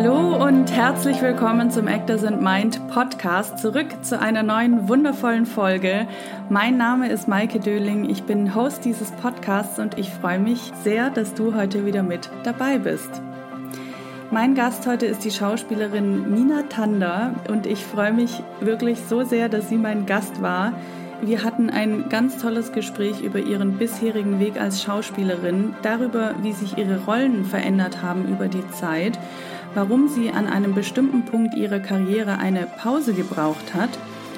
Hallo und herzlich willkommen zum Actors and Mind Podcast. Zurück zu einer neuen wundervollen Folge. Mein Name ist Maike Döling. Ich bin Host dieses Podcasts und ich freue mich sehr, dass du heute wieder mit dabei bist. Mein Gast heute ist die Schauspielerin Nina Tander und ich freue mich wirklich so sehr, dass sie mein Gast war. Wir hatten ein ganz tolles Gespräch über ihren bisherigen Weg als Schauspielerin, darüber, wie sich ihre Rollen verändert haben über die Zeit, warum sie an einem bestimmten Punkt ihrer Karriere eine Pause gebraucht hat,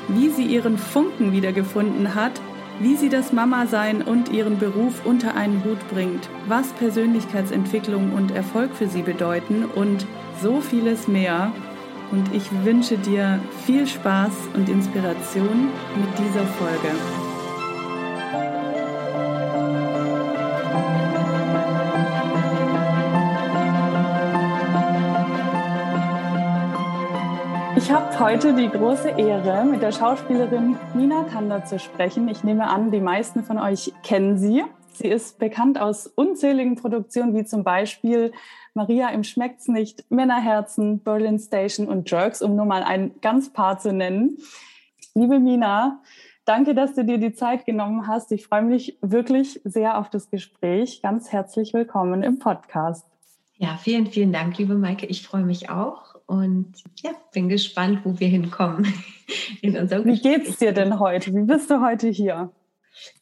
wie sie ihren Funken wiedergefunden hat, wie sie das Mama-Sein und ihren Beruf unter einen Hut bringt, was Persönlichkeitsentwicklung und Erfolg für sie bedeuten und so vieles mehr und ich wünsche dir viel Spaß und Inspiration mit dieser Folge. Ich habe heute die große Ehre, mit der Schauspielerin Nina Tander zu sprechen. Ich nehme an, die meisten von euch kennen sie. Sie ist bekannt aus unzähligen Produktionen, wie zum Beispiel Maria im Schmeckt's nicht, Männerherzen, Berlin Station und Jerks, um nur mal ein ganz paar zu nennen. Liebe Mina, danke, dass du dir die Zeit genommen hast. Ich freue mich wirklich sehr auf das Gespräch. Ganz herzlich willkommen im Podcast. Ja, vielen, vielen Dank, liebe Maike. Ich freue mich auch und ja, bin gespannt, wo wir hinkommen. In unserem Wie geht's dir denn heute? Wie bist du heute hier?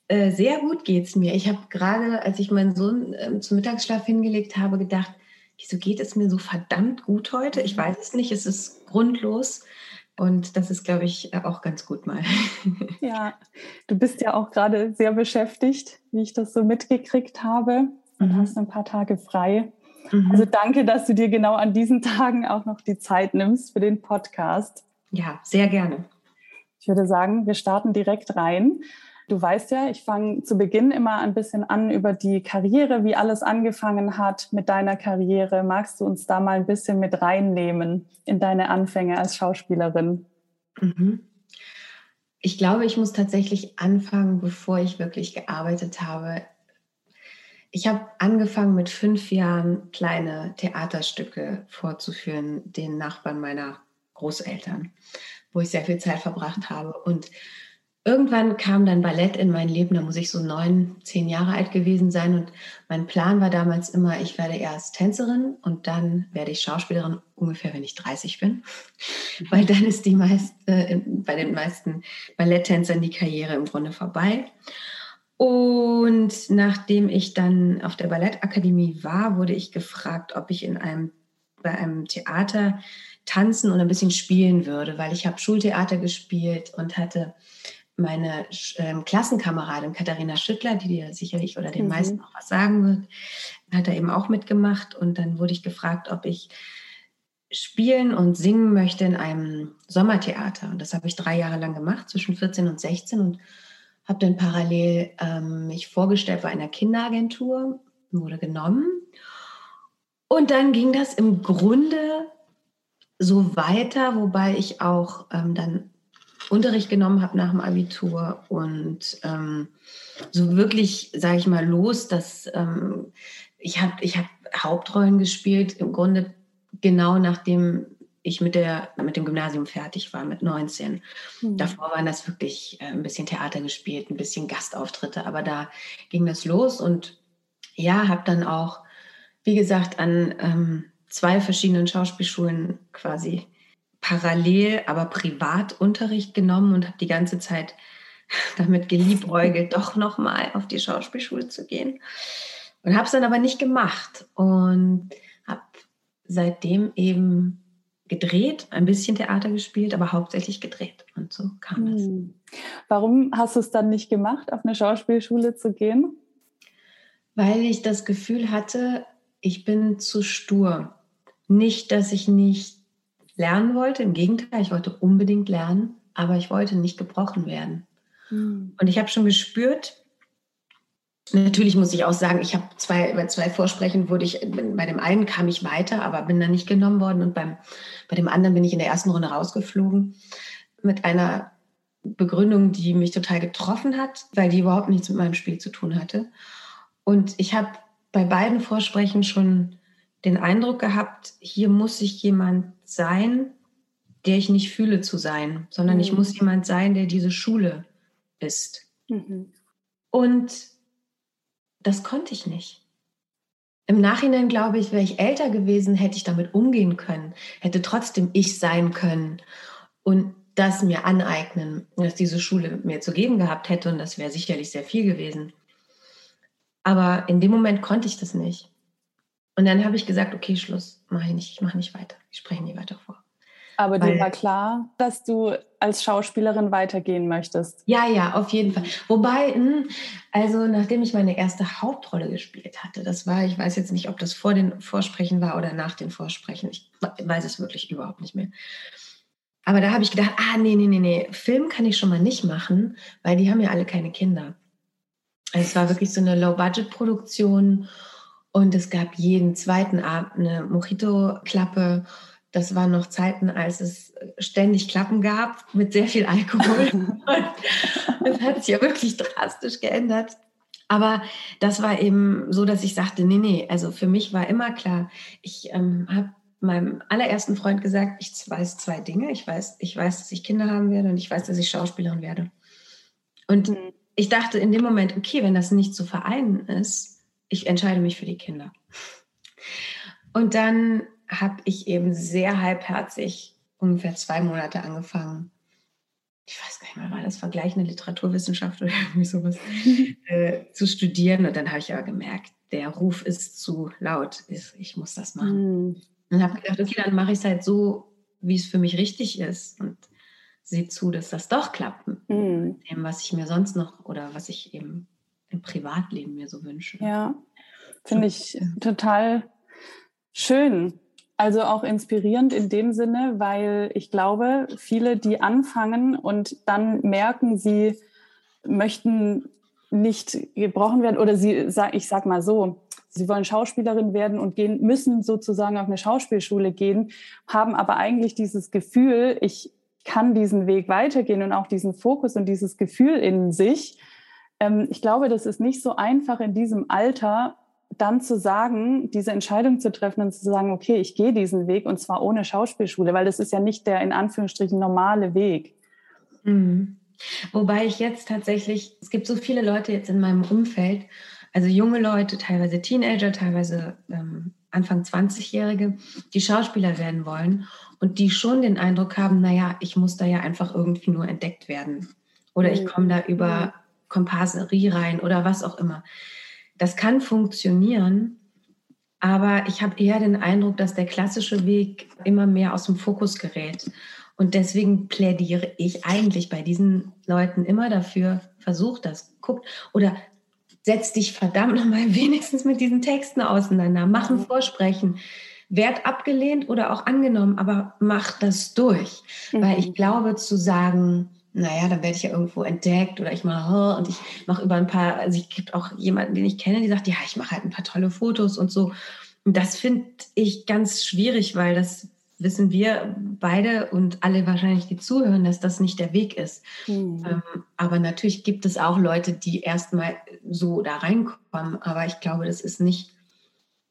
Äh, sehr gut geht's mir. Ich habe gerade, als ich meinen Sohn äh, zum Mittagsschlaf hingelegt habe, gedacht, wieso geht es mir so verdammt gut heute? Ich weiß es nicht, es ist grundlos. Und das ist, glaube ich, auch ganz gut mal. Ja, du bist ja auch gerade sehr beschäftigt, wie ich das so mitgekriegt habe und mhm. hast ein paar Tage frei. Mhm. Also danke, dass du dir genau an diesen Tagen auch noch die Zeit nimmst für den Podcast. Ja, sehr gerne. Ich würde sagen, wir starten direkt rein. Du weißt ja, ich fange zu Beginn immer ein bisschen an über die Karriere, wie alles angefangen hat mit deiner Karriere. Magst du uns da mal ein bisschen mit reinnehmen in deine Anfänge als Schauspielerin? Mhm. Ich glaube, ich muss tatsächlich anfangen, bevor ich wirklich gearbeitet habe. Ich habe angefangen mit fünf Jahren kleine Theaterstücke vorzuführen, den Nachbarn meiner Großeltern, wo ich sehr viel Zeit verbracht habe. Und irgendwann kam dann Ballett in mein Leben, da muss ich so neun, zehn Jahre alt gewesen sein. Und mein Plan war damals immer, ich werde erst Tänzerin und dann werde ich Schauspielerin, ungefähr wenn ich 30 bin. Weil dann ist die meist, äh, bei den meisten Balletttänzern die Karriere im Grunde vorbei. Und nachdem ich dann auf der Ballettakademie war, wurde ich gefragt, ob ich in einem, bei einem Theater tanzen und ein bisschen spielen würde, weil ich habe Schultheater gespielt und hatte meine ähm, Klassenkameradin Katharina Schüttler, die dir sicherlich oder den mhm. meisten auch was sagen wird, hat da eben auch mitgemacht. Und dann wurde ich gefragt, ob ich spielen und singen möchte in einem Sommertheater. Und das habe ich drei Jahre lang gemacht, zwischen 14 und 16 und habe dann parallel ähm, mich vorgestellt bei einer Kinderagentur, wurde genommen. Und dann ging das im Grunde so weiter, wobei ich auch ähm, dann Unterricht genommen habe nach dem Abitur und ähm, so wirklich, sage ich mal, los, dass ähm, ich habe ich hab Hauptrollen gespielt, im Grunde genau nachdem ich mit, der, mit dem Gymnasium fertig war, mit 19. Mhm. Davor waren das wirklich äh, ein bisschen Theater gespielt, ein bisschen Gastauftritte, aber da ging das los und ja, habe dann auch, wie gesagt, an ähm, zwei verschiedenen Schauspielschulen quasi parallel, aber privat Unterricht genommen und habe die ganze Zeit damit geliebäugelt, doch nochmal auf die Schauspielschule zu gehen. Und habe es dann aber nicht gemacht und habe seitdem eben gedreht, ein bisschen Theater gespielt, aber hauptsächlich gedreht. Und so kam es. Hm. Warum hast du es dann nicht gemacht, auf eine Schauspielschule zu gehen? Weil ich das Gefühl hatte, ich bin zu stur. Nicht, dass ich nicht lernen wollte. Im Gegenteil, ich wollte unbedingt lernen, aber ich wollte nicht gebrochen werden. Mhm. Und ich habe schon gespürt, natürlich muss ich auch sagen, ich habe zwei, bei zwei Vorsprechen wurde ich, bei dem einen kam ich weiter, aber bin dann nicht genommen worden und beim, bei dem anderen bin ich in der ersten Runde rausgeflogen mit einer Begründung, die mich total getroffen hat, weil die überhaupt nichts mit meinem Spiel zu tun hatte. Und ich habe bei beiden Vorsprechen schon den Eindruck gehabt, hier muss ich jemand sein, der ich nicht fühle zu sein, sondern mhm. ich muss jemand sein, der diese Schule ist. Mhm. Und das konnte ich nicht. Im Nachhinein glaube ich, wäre ich älter gewesen, hätte ich damit umgehen können, hätte trotzdem ich sein können und das mir aneignen, dass diese Schule mir zu geben gehabt hätte und das wäre sicherlich sehr viel gewesen. Aber in dem Moment konnte ich das nicht. Und dann habe ich gesagt, okay, Schluss, mache ich nicht, ich mache nicht weiter, ich spreche nie weiter vor. Aber dir war klar, dass du als Schauspielerin weitergehen möchtest. Ja, ja, auf jeden Fall. Wobei, hm, also nachdem ich meine erste Hauptrolle gespielt hatte, das war, ich weiß jetzt nicht, ob das vor den Vorsprechen war oder nach den Vorsprechen. Ich weiß es wirklich überhaupt nicht mehr. Aber da habe ich gedacht, ah, nee, nee, nee, nee, Film kann ich schon mal nicht machen, weil die haben ja alle keine Kinder. Also es war wirklich so eine Low-Budget-Produktion und es gab jeden zweiten Abend eine Mojito-Klappe das waren noch Zeiten, als es ständig Klappen gab mit sehr viel Alkohol. das hat sich ja wirklich drastisch geändert. Aber das war eben so, dass ich sagte, nee, nee, also für mich war immer klar, ich ähm, habe meinem allerersten Freund gesagt, ich weiß zwei Dinge. Ich weiß, ich weiß, dass ich Kinder haben werde und ich weiß, dass ich Schauspielerin werde. Und mhm. ich dachte in dem Moment, okay, wenn das nicht zu vereinen ist, ich entscheide mich für die Kinder. Und dann habe ich eben sehr halbherzig ungefähr zwei Monate angefangen. Ich weiß gar nicht mehr, war das vergleichende Literaturwissenschaft oder irgendwie sowas, äh, zu studieren. Und dann habe ich aber gemerkt, der Ruf ist zu laut. Ich muss das machen. Mhm. Und habe gedacht, okay, dann mache ich es halt so, wie es für mich richtig ist. Und sehe zu, dass das doch klappt. Mhm. Mit dem, was ich mir sonst noch oder was ich eben im Privatleben mir so wünsche. Ja, finde ich total schön. Also auch inspirierend in dem Sinne, weil ich glaube, viele, die anfangen und dann merken, sie möchten nicht gebrochen werden oder sie, ich sag mal so, sie wollen Schauspielerin werden und gehen, müssen sozusagen auf eine Schauspielschule gehen, haben aber eigentlich dieses Gefühl, ich kann diesen Weg weitergehen und auch diesen Fokus und dieses Gefühl in sich. Ähm, ich glaube, das ist nicht so einfach in diesem Alter, dann zu sagen, diese Entscheidung zu treffen und zu sagen, okay, ich gehe diesen Weg und zwar ohne Schauspielschule, weil das ist ja nicht der in Anführungsstrichen normale Weg. Mhm. Wobei ich jetzt tatsächlich, es gibt so viele Leute jetzt in meinem Umfeld, also junge Leute, teilweise Teenager, teilweise ähm, Anfang 20-Jährige, die Schauspieler werden wollen und die schon den Eindruck haben, naja, ich muss da ja einfach irgendwie nur entdeckt werden. Oder ich mhm. komme da über Komparserie rein oder was auch immer. Das kann funktionieren, aber ich habe eher den Eindruck, dass der klassische Weg immer mehr aus dem Fokus gerät. Und deswegen plädiere ich eigentlich bei diesen Leuten immer dafür, versuch das, guckt oder setz dich verdammt nochmal wenigstens mit diesen Texten auseinander, mach ein Vorsprechen. Werd abgelehnt oder auch angenommen, aber mach das durch. Mhm. Weil ich glaube, zu sagen, naja, dann werde ich ja irgendwo entdeckt oder ich mache und ich mache über ein paar, also es gibt auch jemanden, den ich kenne, die sagt, ja, ich mache halt ein paar tolle Fotos und so. Und das finde ich ganz schwierig, weil das wissen wir beide und alle wahrscheinlich, die zuhören, dass das nicht der Weg ist. Mhm. Ähm, aber natürlich gibt es auch Leute, die erstmal so da reinkommen. Aber ich glaube, das ist nicht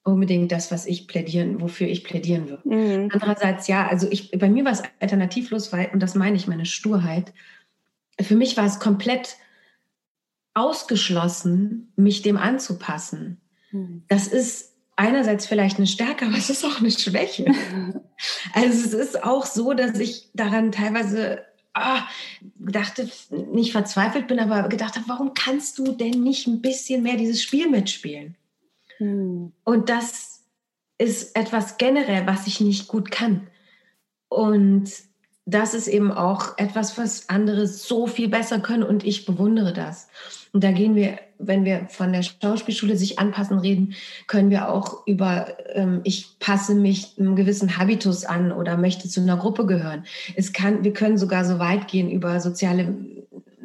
unbedingt das, was ich plädieren, wofür ich plädieren würde. Mhm. Andererseits, ja, also ich, bei mir war es alternativlos, weil, und das meine ich, meine Sturheit, für mich war es komplett ausgeschlossen, mich dem anzupassen. Mhm. Das ist einerseits vielleicht eine Stärke, aber es ist auch eine Schwäche. also es ist auch so, dass ich daran teilweise ah, dachte, nicht verzweifelt bin, aber gedacht habe, warum kannst du denn nicht ein bisschen mehr dieses Spiel mitspielen? Mhm. Und das ist etwas generell, was ich nicht gut kann. Und das ist eben auch etwas, was andere so viel besser können und ich bewundere das. Und da gehen wir, wenn wir von der Schauspielschule sich anpassen reden, können wir auch über, ähm, ich passe mich einem gewissen Habitus an oder möchte zu einer Gruppe gehören. Es kann, wir können sogar so weit gehen, über soziale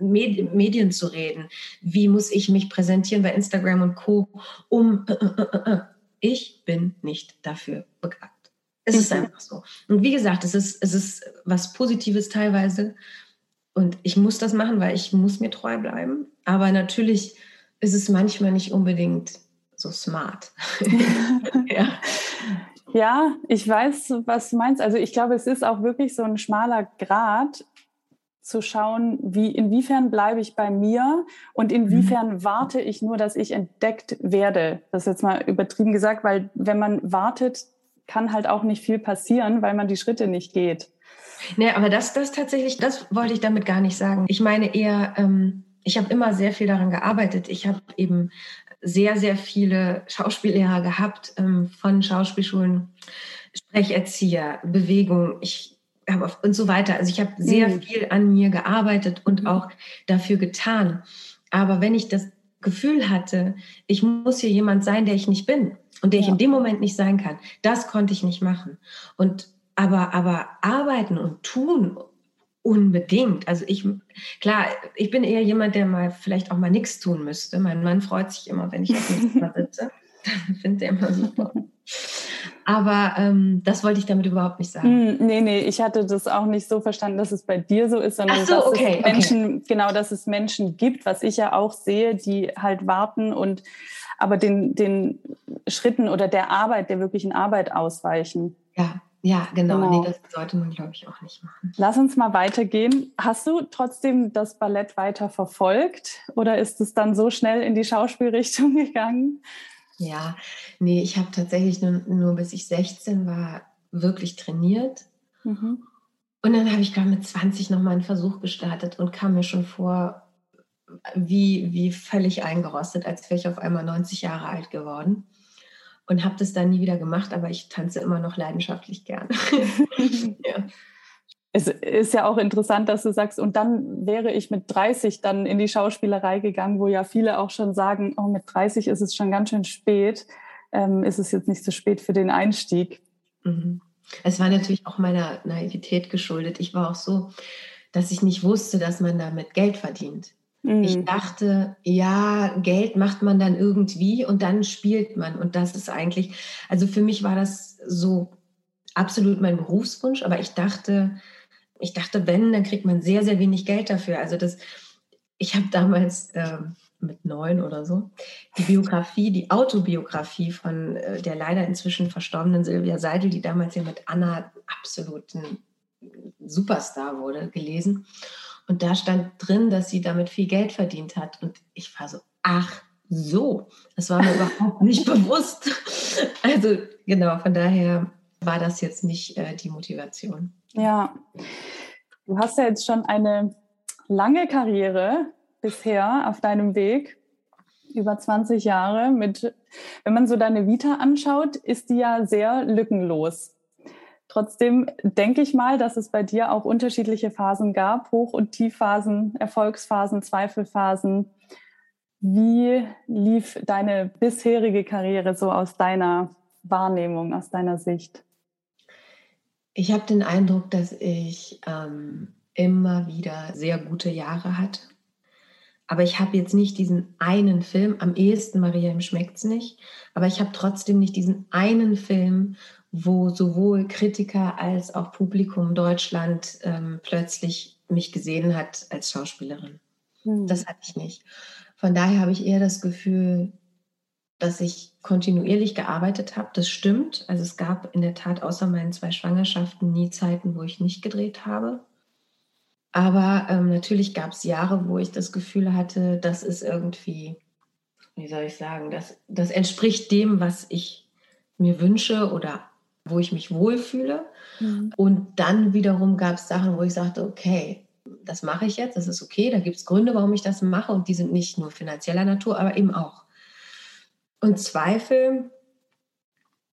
Medien, Medien zu reden. Wie muss ich mich präsentieren bei Instagram und Co., um, äh, äh, äh, ich bin nicht dafür bekannt. Es ist mhm. einfach so. Und wie gesagt, es ist, es ist was Positives teilweise. Und ich muss das machen, weil ich muss mir treu bleiben. Aber natürlich ist es manchmal nicht unbedingt so smart. ja. ja, ich weiß, was du meinst. Also ich glaube, es ist auch wirklich so ein schmaler Grad zu schauen, wie, inwiefern bleibe ich bei mir und inwiefern mhm. warte ich nur, dass ich entdeckt werde. Das ist jetzt mal übertrieben gesagt, weil wenn man wartet, kann halt auch nicht viel passieren, weil man die Schritte nicht geht. Nee, aber das, das tatsächlich, das wollte ich damit gar nicht sagen. Ich meine eher, ähm, ich habe immer sehr viel daran gearbeitet. Ich habe eben sehr, sehr viele Schauspiellehrer gehabt, ähm, von Schauspielschulen, Sprecherzieher, Bewegung. Ich habe und so weiter. Also ich habe sehr mhm. viel an mir gearbeitet und mhm. auch dafür getan. Aber wenn ich das Gefühl hatte, ich muss hier jemand sein, der ich nicht bin und der ja. ich in dem Moment nicht sein kann, das konnte ich nicht machen. Und aber, aber arbeiten und tun unbedingt. Also ich, klar, ich bin eher jemand, der mal vielleicht auch mal nichts tun müsste. Mein Mann freut sich immer, wenn ich auf nichts sitze. Findet er immer super. Aber ähm, das wollte ich damit überhaupt nicht sagen. Mm, nee, nee, ich hatte das auch nicht so verstanden, dass es bei dir so ist, sondern so, dass okay, es Menschen, okay. genau, dass es Menschen gibt, was ich ja auch sehe, die halt warten und aber den, den Schritten oder der Arbeit, der wirklichen Arbeit ausweichen. Ja, ja, genau. genau. Nee, das sollte man, glaube ich, auch nicht machen. Lass uns mal weitergehen. Hast du trotzdem das Ballett weiter verfolgt oder ist es dann so schnell in die Schauspielrichtung gegangen? Ja, nee, ich habe tatsächlich nur, nur, bis ich 16 war wirklich trainiert. Mhm. Und dann habe ich gerade mit 20 nochmal einen Versuch gestartet und kam mir schon vor, wie, wie völlig eingerostet, als wäre ich auf einmal 90 Jahre alt geworden und habe das dann nie wieder gemacht, aber ich tanze immer noch leidenschaftlich gern. ja. Es ist ja auch interessant, dass du sagst, und dann wäre ich mit 30 dann in die Schauspielerei gegangen, wo ja viele auch schon sagen, oh, mit 30 ist es schon ganz schön spät. Ähm, ist es jetzt nicht so spät für den Einstieg? Mhm. Es war natürlich auch meiner Naivität geschuldet. Ich war auch so, dass ich nicht wusste, dass man damit Geld verdient. Mhm. Ich dachte, ja, Geld macht man dann irgendwie und dann spielt man. Und das ist eigentlich, also für mich war das so absolut mein Berufswunsch, aber ich dachte, ich dachte, wenn, dann kriegt man sehr, sehr wenig Geld dafür. Also das, ich habe damals äh, mit neun oder so die Biografie, die Autobiografie von äh, der leider inzwischen verstorbenen Silvia Seidel, die damals ja mit Anna absoluten Superstar wurde, gelesen. Und da stand drin, dass sie damit viel Geld verdient hat. Und ich war so, ach so, das war mir überhaupt nicht bewusst. Also genau, von daher war das jetzt nicht äh, die Motivation. Ja, du hast ja jetzt schon eine lange Karriere bisher auf deinem Weg, über 20 Jahre. Mit, wenn man so deine Vita anschaut, ist die ja sehr lückenlos. Trotzdem denke ich mal, dass es bei dir auch unterschiedliche Phasen gab, Hoch- und Tiefphasen, Erfolgsphasen, Zweifelphasen. Wie lief deine bisherige Karriere so aus deiner Wahrnehmung, aus deiner Sicht? Ich habe den Eindruck, dass ich ähm, immer wieder sehr gute Jahre hatte. Aber ich habe jetzt nicht diesen einen Film, am ehesten Maria, ihm schmeckt's nicht, aber ich habe trotzdem nicht diesen einen Film, wo sowohl Kritiker als auch Publikum Deutschland ähm, plötzlich mich gesehen hat als Schauspielerin. Mhm. Das hatte ich nicht. Von daher habe ich eher das Gefühl, dass ich kontinuierlich gearbeitet habe. Das stimmt. Also es gab in der Tat außer meinen zwei Schwangerschaften nie Zeiten, wo ich nicht gedreht habe. Aber ähm, natürlich gab es Jahre, wo ich das Gefühl hatte, das ist irgendwie, wie soll ich sagen, das, das entspricht dem, was ich mir wünsche oder wo ich mich wohlfühle. Mhm. Und dann wiederum gab es Sachen, wo ich sagte, okay, das mache ich jetzt, das ist okay, da gibt es Gründe, warum ich das mache und die sind nicht nur finanzieller Natur, aber eben auch. Und Zweifel,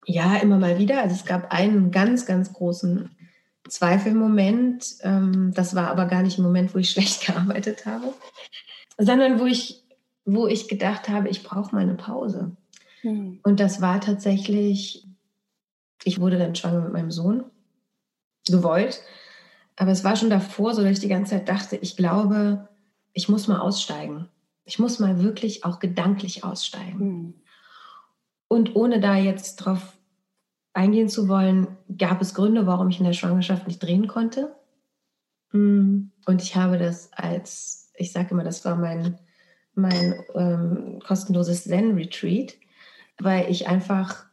ja, immer mal wieder. Also es gab einen ganz, ganz großen Zweifelmoment. Ähm, das war aber gar nicht ein Moment, wo ich schlecht gearbeitet habe, sondern wo ich, wo ich gedacht habe, ich brauche mal eine Pause. Mhm. Und das war tatsächlich ich wurde dann schwanger mit meinem Sohn, gewollt. Aber es war schon davor so, dass ich die ganze Zeit dachte, ich glaube, ich muss mal aussteigen. Ich muss mal wirklich auch gedanklich aussteigen. Mhm. Und ohne da jetzt drauf eingehen zu wollen, gab es Gründe, warum ich in der Schwangerschaft nicht drehen konnte. Hm. Und ich habe das als, ich sage immer, das war mein, mein ähm, kostenloses Zen-Retreat. weil ich einfach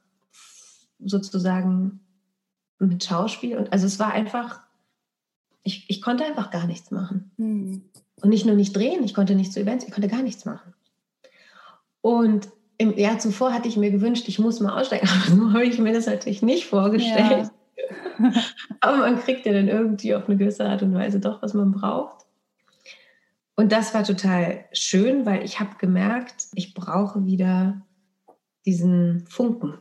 sozusagen mit Schauspiel und also es war einfach, ich, ich konnte einfach gar nichts machen. Mhm. Und nicht nur nicht drehen, ich konnte nicht zu Events, ich konnte gar nichts machen. Und im Jahr zuvor hatte ich mir gewünscht, ich muss mal aussteigen, aber so habe ich mir das natürlich nicht vorgestellt. Ja. aber man kriegt ja dann irgendwie auf eine gewisse Art und Weise doch, was man braucht. Und das war total schön, weil ich habe gemerkt, ich brauche wieder diesen Funken.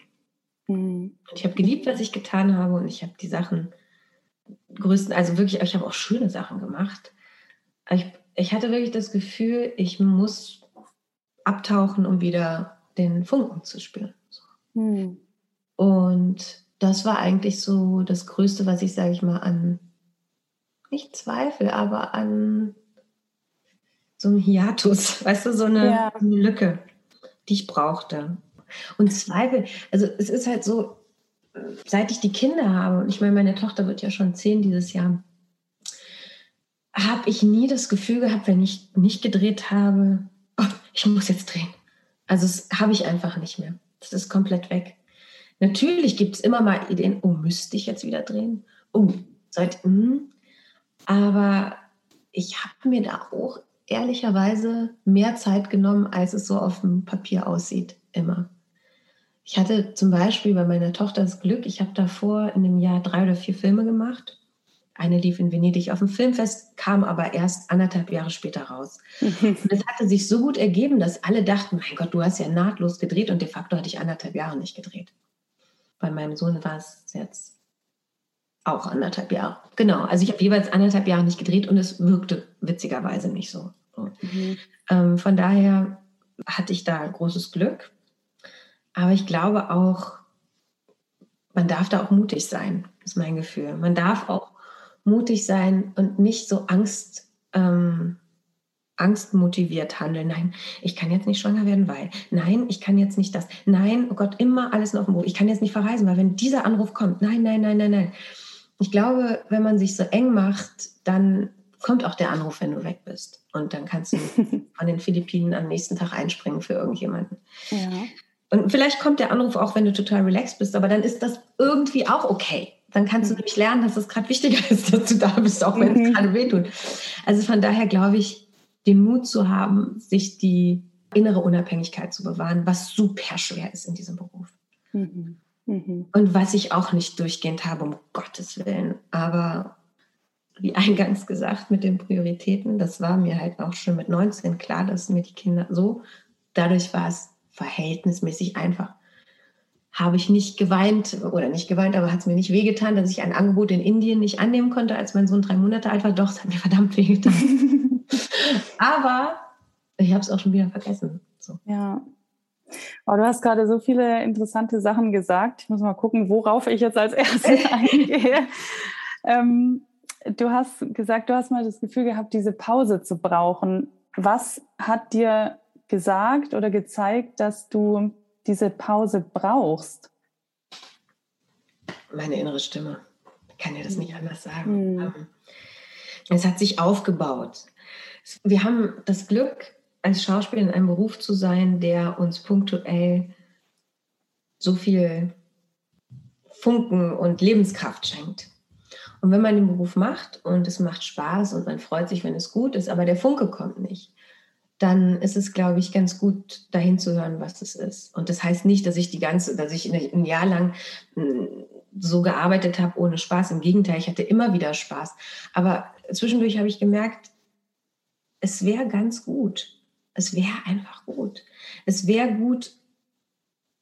Mhm. Ich habe geliebt, was ich getan habe und ich habe die Sachen größten, also wirklich, ich habe auch schöne Sachen gemacht. Ich, ich hatte wirklich das Gefühl, ich muss abtauchen, um wieder den Funken zu spüren. Mhm. Und das war eigentlich so das Größte, was ich, sage ich mal, an, nicht Zweifel, aber an so einem Hiatus, weißt du, so eine, ja. eine Lücke, die ich brauchte. Und Zweifel, also es ist halt so, seit ich die Kinder habe, und ich meine, meine Tochter wird ja schon zehn dieses Jahr, habe ich nie das Gefühl gehabt, wenn ich nicht gedreht habe, oh, ich muss jetzt drehen. Also das habe ich einfach nicht mehr. Das ist komplett weg. Natürlich gibt es immer mal Ideen, oh, müsste ich jetzt wieder drehen? Oh, seit, hm. aber ich habe mir da auch ehrlicherweise mehr Zeit genommen, als es so auf dem Papier aussieht, immer. Ich hatte zum Beispiel bei meiner Tochter das Glück, ich habe davor in einem Jahr drei oder vier Filme gemacht. Eine lief in Venedig auf dem Filmfest, kam aber erst anderthalb Jahre später raus. Und es hatte sich so gut ergeben, dass alle dachten, mein Gott, du hast ja nahtlos gedreht und de facto hatte ich anderthalb Jahre nicht gedreht. Bei meinem Sohn war es jetzt auch anderthalb Jahre. Genau, also ich habe jeweils anderthalb Jahre nicht gedreht und es wirkte witzigerweise nicht so. Mhm. Ähm, von daher hatte ich da großes Glück. Aber ich glaube auch, man darf da auch mutig sein, ist mein Gefühl. Man darf auch mutig sein und nicht so Angst, ähm, angstmotiviert handeln. Nein, ich kann jetzt nicht schwanger werden, weil. Nein, ich kann jetzt nicht das. Nein, oh Gott, immer alles noch Buch. Ich kann jetzt nicht verreisen, weil wenn dieser Anruf kommt, nein, nein, nein, nein, nein. Ich glaube, wenn man sich so eng macht, dann kommt auch der Anruf, wenn du weg bist. Und dann kannst du von den Philippinen am nächsten Tag einspringen für irgendjemanden. Ja. Und vielleicht kommt der Anruf auch, wenn du total relaxed bist, aber dann ist das irgendwie auch okay. Dann kannst du mhm. nämlich lernen, dass es gerade wichtiger ist, dass du da bist, auch wenn mhm. es gerade wehtut. Also von daher glaube ich, den Mut zu haben, sich die innere Unabhängigkeit zu bewahren, was super schwer ist in diesem Beruf. Mhm. Mhm. Und was ich auch nicht durchgehend habe, um Gottes Willen. Aber wie eingangs gesagt, mit den Prioritäten, das war mir halt auch schon mit 19 klar, dass mir die Kinder so, dadurch war es verhältnismäßig einfach. Habe ich nicht geweint oder nicht geweint, aber hat es mir nicht wehgetan, dass ich ein Angebot in Indien nicht annehmen konnte, als mein Sohn drei Monate alt war. Doch, es hat mir verdammt wehgetan. aber ich habe es auch schon wieder vergessen. So. Ja. Oh, du hast gerade so viele interessante Sachen gesagt. Ich muss mal gucken, worauf ich jetzt als erstes eingehe. Ähm, du hast gesagt, du hast mal das Gefühl gehabt, diese Pause zu brauchen. Was hat dir gesagt oder gezeigt, dass du diese Pause brauchst? Meine innere Stimme. Ich kann dir das nicht anders sagen. Mhm. Es hat sich aufgebaut. Wir haben das Glück, als Schauspieler in einem Beruf zu sein, der uns punktuell so viel Funken und Lebenskraft schenkt. Und wenn man den Beruf macht und es macht Spaß und man freut sich, wenn es gut ist, aber der Funke kommt nicht, dann ist es, glaube ich, ganz gut, dahin zu hören, was es ist. Und das heißt nicht, dass ich die ganze, dass ich ein Jahr lang hm, so gearbeitet habe ohne Spaß. Im Gegenteil, ich hatte immer wieder Spaß. Aber zwischendurch habe ich gemerkt, es wäre ganz gut. Es wäre einfach gut. Es wäre gut,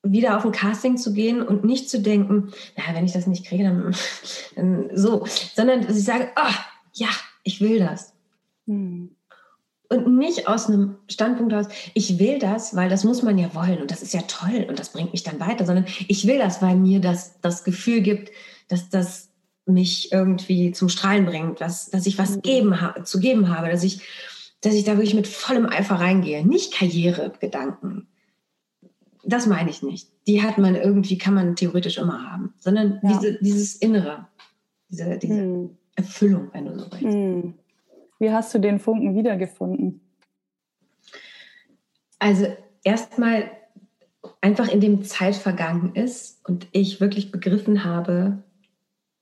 wieder auf ein Casting zu gehen und nicht zu denken, na, wenn ich das nicht kriege, dann, dann so, sondern dass ich sage, ah, ja, ich will das. Hm und nicht aus einem Standpunkt aus, ich will das, weil das muss man ja wollen und das ist ja toll und das bringt mich dann weiter, sondern ich will das, weil mir das das Gefühl gibt, dass das mich irgendwie zum Strahlen bringt, dass, dass ich was mhm. geben zu geben habe, dass ich, dass ich da wirklich mit vollem Eifer reingehe. Nicht Karrieregedanken. Das meine ich nicht. Die hat man irgendwie, kann man theoretisch immer haben, sondern ja. diese, dieses Innere, diese, diese mhm. Erfüllung, wenn du so willst. Mhm. Wie hast du den Funken wiedergefunden? Also erstmal einfach in dem Zeit vergangen ist und ich wirklich begriffen habe,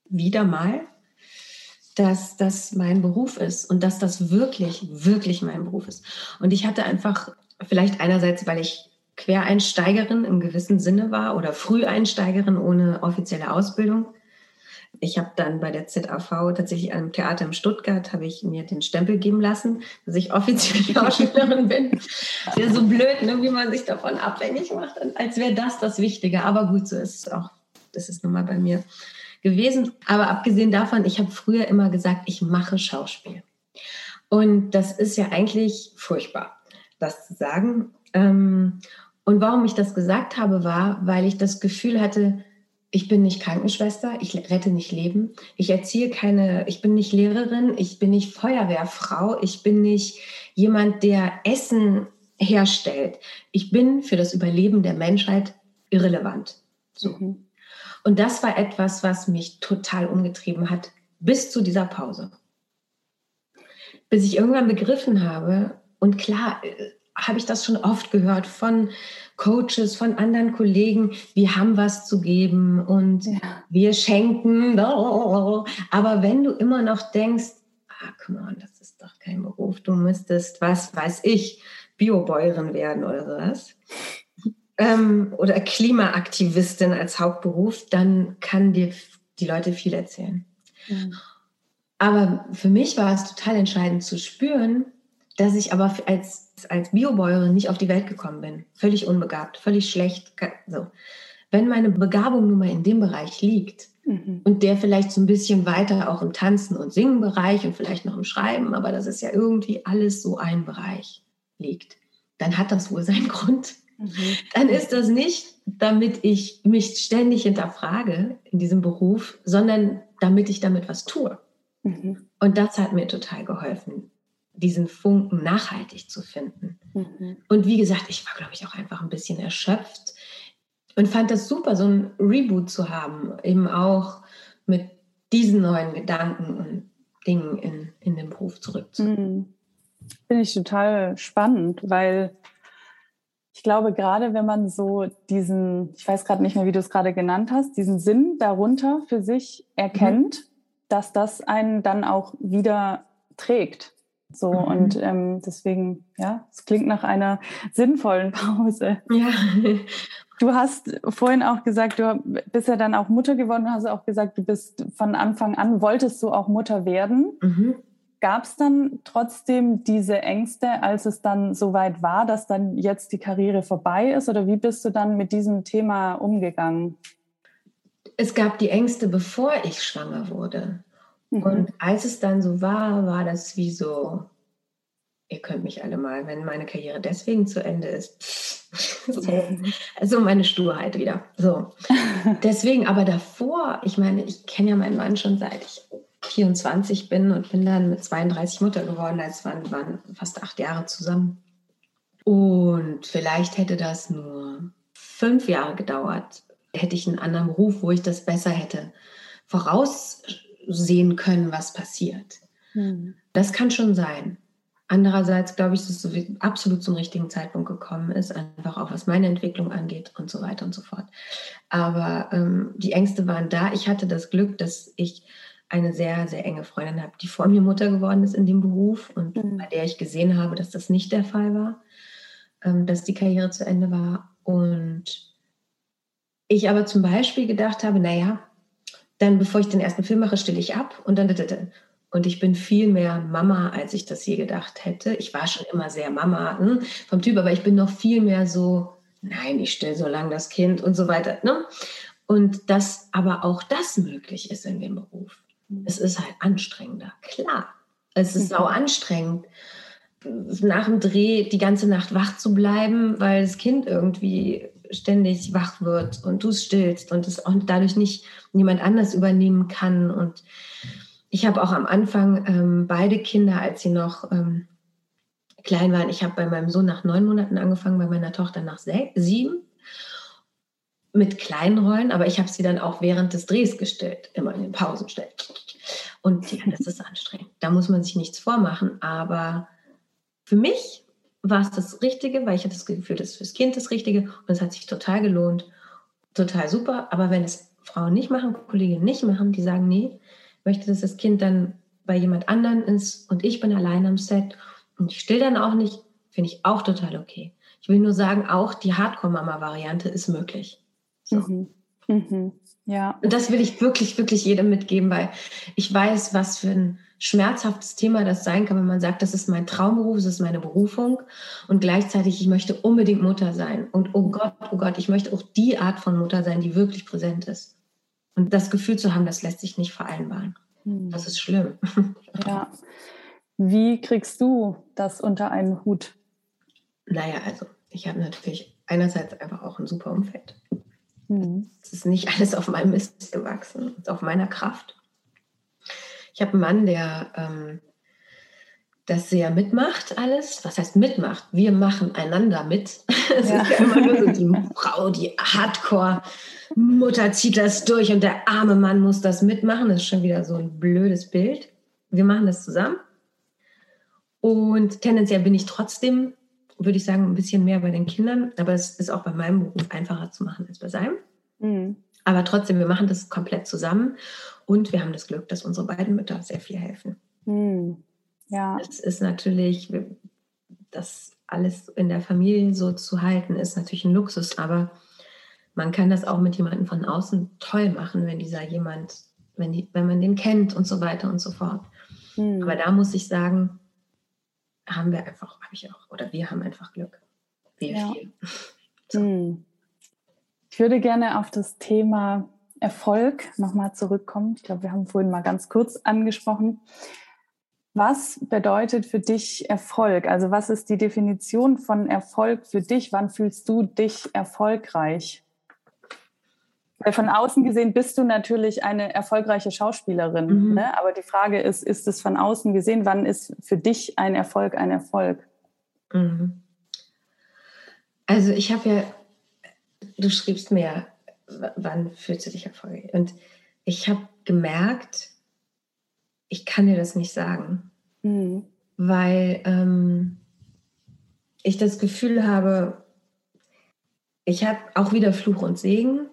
wieder mal, dass das mein Beruf ist und dass das wirklich, wirklich mein Beruf ist. Und ich hatte einfach, vielleicht einerseits, weil ich Quereinsteigerin im gewissen Sinne war oder Früheinsteigerin ohne offizielle Ausbildung. Ich habe dann bei der ZAV tatsächlich am Theater in Stuttgart habe ich mir den Stempel geben lassen, dass ich offiziell Schauspielerin bin. Ist ja so blöd, ne, wie man sich davon abhängig macht, als wäre das das Wichtige. Aber gut, so ist es auch. Das ist nun mal bei mir gewesen. Aber abgesehen davon, ich habe früher immer gesagt, ich mache Schauspiel. Und das ist ja eigentlich furchtbar, das zu sagen. Ähm, und warum ich das gesagt habe, war, weil ich das Gefühl hatte, ich bin nicht Krankenschwester, ich rette nicht Leben, ich erziehe keine, ich bin nicht Lehrerin, ich bin nicht Feuerwehrfrau, ich bin nicht jemand, der Essen herstellt. Ich bin für das Überleben der Menschheit irrelevant. So. Mhm. Und das war etwas, was mich total umgetrieben hat, bis zu dieser Pause. Bis ich irgendwann begriffen habe, und klar, äh, habe ich das schon oft gehört von Coaches, von anderen Kollegen, wir haben was zu geben und ja. wir schenken. Aber wenn du immer noch denkst, ah, come on, das ist doch kein Beruf, du müsstest, was weiß ich, Biobäuerin werden oder sowas. Ähm, oder Klimaaktivistin als Hauptberuf, dann kann dir die Leute viel erzählen. Mhm. Aber für mich war es total entscheidend zu spüren, dass ich aber als, als Biobäuerin nicht auf die Welt gekommen bin. Völlig unbegabt, völlig schlecht. So. Wenn meine Begabung nun mal in dem Bereich liegt mhm. und der vielleicht so ein bisschen weiter auch im Tanzen- und Singen-Bereich und vielleicht noch im Schreiben, aber das ist ja irgendwie alles so ein Bereich liegt, dann hat das wohl seinen Grund. Mhm. Dann ist das nicht, damit ich mich ständig hinterfrage in diesem Beruf, sondern damit ich damit was tue. Mhm. Und das hat mir total geholfen diesen Funken nachhaltig zu finden. Mhm. Und wie gesagt, ich war, glaube ich, auch einfach ein bisschen erschöpft und fand das super, so ein Reboot zu haben, eben auch mit diesen neuen Gedanken und Dingen in, in den Beruf zurückzukommen. Mhm. Finde ich total spannend, weil ich glaube, gerade wenn man so diesen, ich weiß gerade nicht mehr, wie du es gerade genannt hast, diesen Sinn darunter für sich erkennt, mhm. dass das einen dann auch wieder trägt. So mhm. und ähm, deswegen, ja, es klingt nach einer sinnvollen Pause. Ja. Du hast vorhin auch gesagt, du bist ja dann auch Mutter geworden, hast auch gesagt, du bist von Anfang an, wolltest du auch Mutter werden. Mhm. Gab es dann trotzdem diese Ängste, als es dann soweit war, dass dann jetzt die Karriere vorbei ist? Oder wie bist du dann mit diesem Thema umgegangen? Es gab die Ängste, bevor ich schwanger wurde. Mhm. Und als es dann so war, war das wie so, ihr könnt mich alle mal, wenn meine Karriere deswegen zu Ende ist. so, also meine Sturheit wieder. So. Deswegen, aber davor, ich meine, ich kenne ja meinen Mann schon seit ich 24 bin und bin dann mit 32 Mutter geworden. als waren, waren fast acht Jahre zusammen. Und vielleicht hätte das nur fünf Jahre gedauert, hätte ich einen anderen Beruf, wo ich das besser hätte voraus sehen können, was passiert. Mhm. Das kann schon sein. Andererseits glaube ich, dass es absolut zum richtigen Zeitpunkt gekommen ist, einfach auch was meine Entwicklung angeht und so weiter und so fort. Aber ähm, die Ängste waren da. Ich hatte das Glück, dass ich eine sehr, sehr enge Freundin habe, die vor mir Mutter geworden ist in dem Beruf und mhm. bei der ich gesehen habe, dass das nicht der Fall war, ähm, dass die Karriere zu Ende war. Und ich aber zum Beispiel gedacht habe, naja, dann, bevor ich den ersten Film mache, stille ich ab und dann. Und ich bin viel mehr Mama, als ich das je gedacht hätte. Ich war schon immer sehr Mama hm, vom Typ, aber ich bin noch viel mehr so, nein, ich stille so lange das Kind und so weiter. Ne? Und dass aber auch das möglich ist in dem Beruf. Mhm. Es ist halt anstrengender, klar. Es ist sau anstrengend, nach dem Dreh die ganze Nacht wach zu bleiben, weil das Kind irgendwie ständig wach wird und du stillst und es auch dadurch nicht jemand anders übernehmen kann. Und ich habe auch am Anfang ähm, beide Kinder, als sie noch ähm, klein waren, ich habe bei meinem Sohn nach neun Monaten angefangen, bei meiner Tochter nach sieben mit kleinen Rollen, aber ich habe sie dann auch während des Drehs gestellt, immer in den Pausen stellt. Und ja, das ist anstrengend. Da muss man sich nichts vormachen. Aber für mich war es das Richtige, weil ich hatte das Gefühl, das ist fürs Kind das Richtige und es hat sich total gelohnt. Total super. Aber wenn es Frauen nicht machen, Kolleginnen nicht machen, die sagen, nee, ich möchte, dass das Kind dann bei jemand anderen ist und ich bin allein am Set und ich still dann auch nicht, finde ich auch total okay. Ich will nur sagen, auch die Hardcore-Mama-Variante ist möglich. So. Mhm. Mhm. Ja. Und das will ich wirklich, wirklich jedem mitgeben, weil ich weiß, was für ein schmerzhaftes Thema das sein kann, wenn man sagt, das ist mein Traumberuf, das ist meine Berufung und gleichzeitig, ich möchte unbedingt Mutter sein. Und oh Gott, oh Gott, ich möchte auch die Art von Mutter sein, die wirklich präsent ist. Und das Gefühl zu haben, das lässt sich nicht vereinbaren. Hm. Das ist schlimm. Ja. Wie kriegst du das unter einen Hut? Naja, also ich habe natürlich einerseits einfach auch ein super Umfeld. Mhm. Es ist nicht alles auf meinem Mist gewachsen, auf meiner Kraft. Ich habe einen Mann, der ähm, das sehr mitmacht, alles. Was heißt mitmacht? Wir machen einander mit. Es ja. ist ja immer nur so die Frau, die Hardcore-Mutter zieht das durch und der arme Mann muss das mitmachen. Das ist schon wieder so ein blödes Bild. Wir machen das zusammen. Und tendenziell bin ich trotzdem würde ich sagen, ein bisschen mehr bei den Kindern. Aber es ist auch bei meinem Beruf einfacher zu machen als bei seinem. Mhm. Aber trotzdem, wir machen das komplett zusammen. Und wir haben das Glück, dass unsere beiden Mütter sehr viel helfen. Mhm. Ja. Es ist natürlich, das alles in der Familie so zu halten, ist natürlich ein Luxus. Aber man kann das auch mit jemandem von außen toll machen, wenn dieser jemand, wenn, die, wenn man den kennt und so weiter und so fort. Mhm. Aber da muss ich sagen, haben wir einfach, habe ich auch, oder wir haben einfach Glück. Wir ja. viel. So. Hm. Ich würde gerne auf das Thema Erfolg nochmal zurückkommen. Ich glaube, wir haben vorhin mal ganz kurz angesprochen. Was bedeutet für dich Erfolg? Also was ist die Definition von Erfolg für dich? Wann fühlst du dich erfolgreich? Weil von außen gesehen bist du natürlich eine erfolgreiche Schauspielerin. Mhm. Ne? Aber die Frage ist, ist es von außen gesehen, wann ist für dich ein Erfolg ein Erfolg? Mhm. Also ich habe ja, du schriebst mir, wann fühlst du dich erfolgreich? Und ich habe gemerkt, ich kann dir das nicht sagen, mhm. weil ähm, ich das Gefühl habe, ich habe auch wieder Fluch und Segen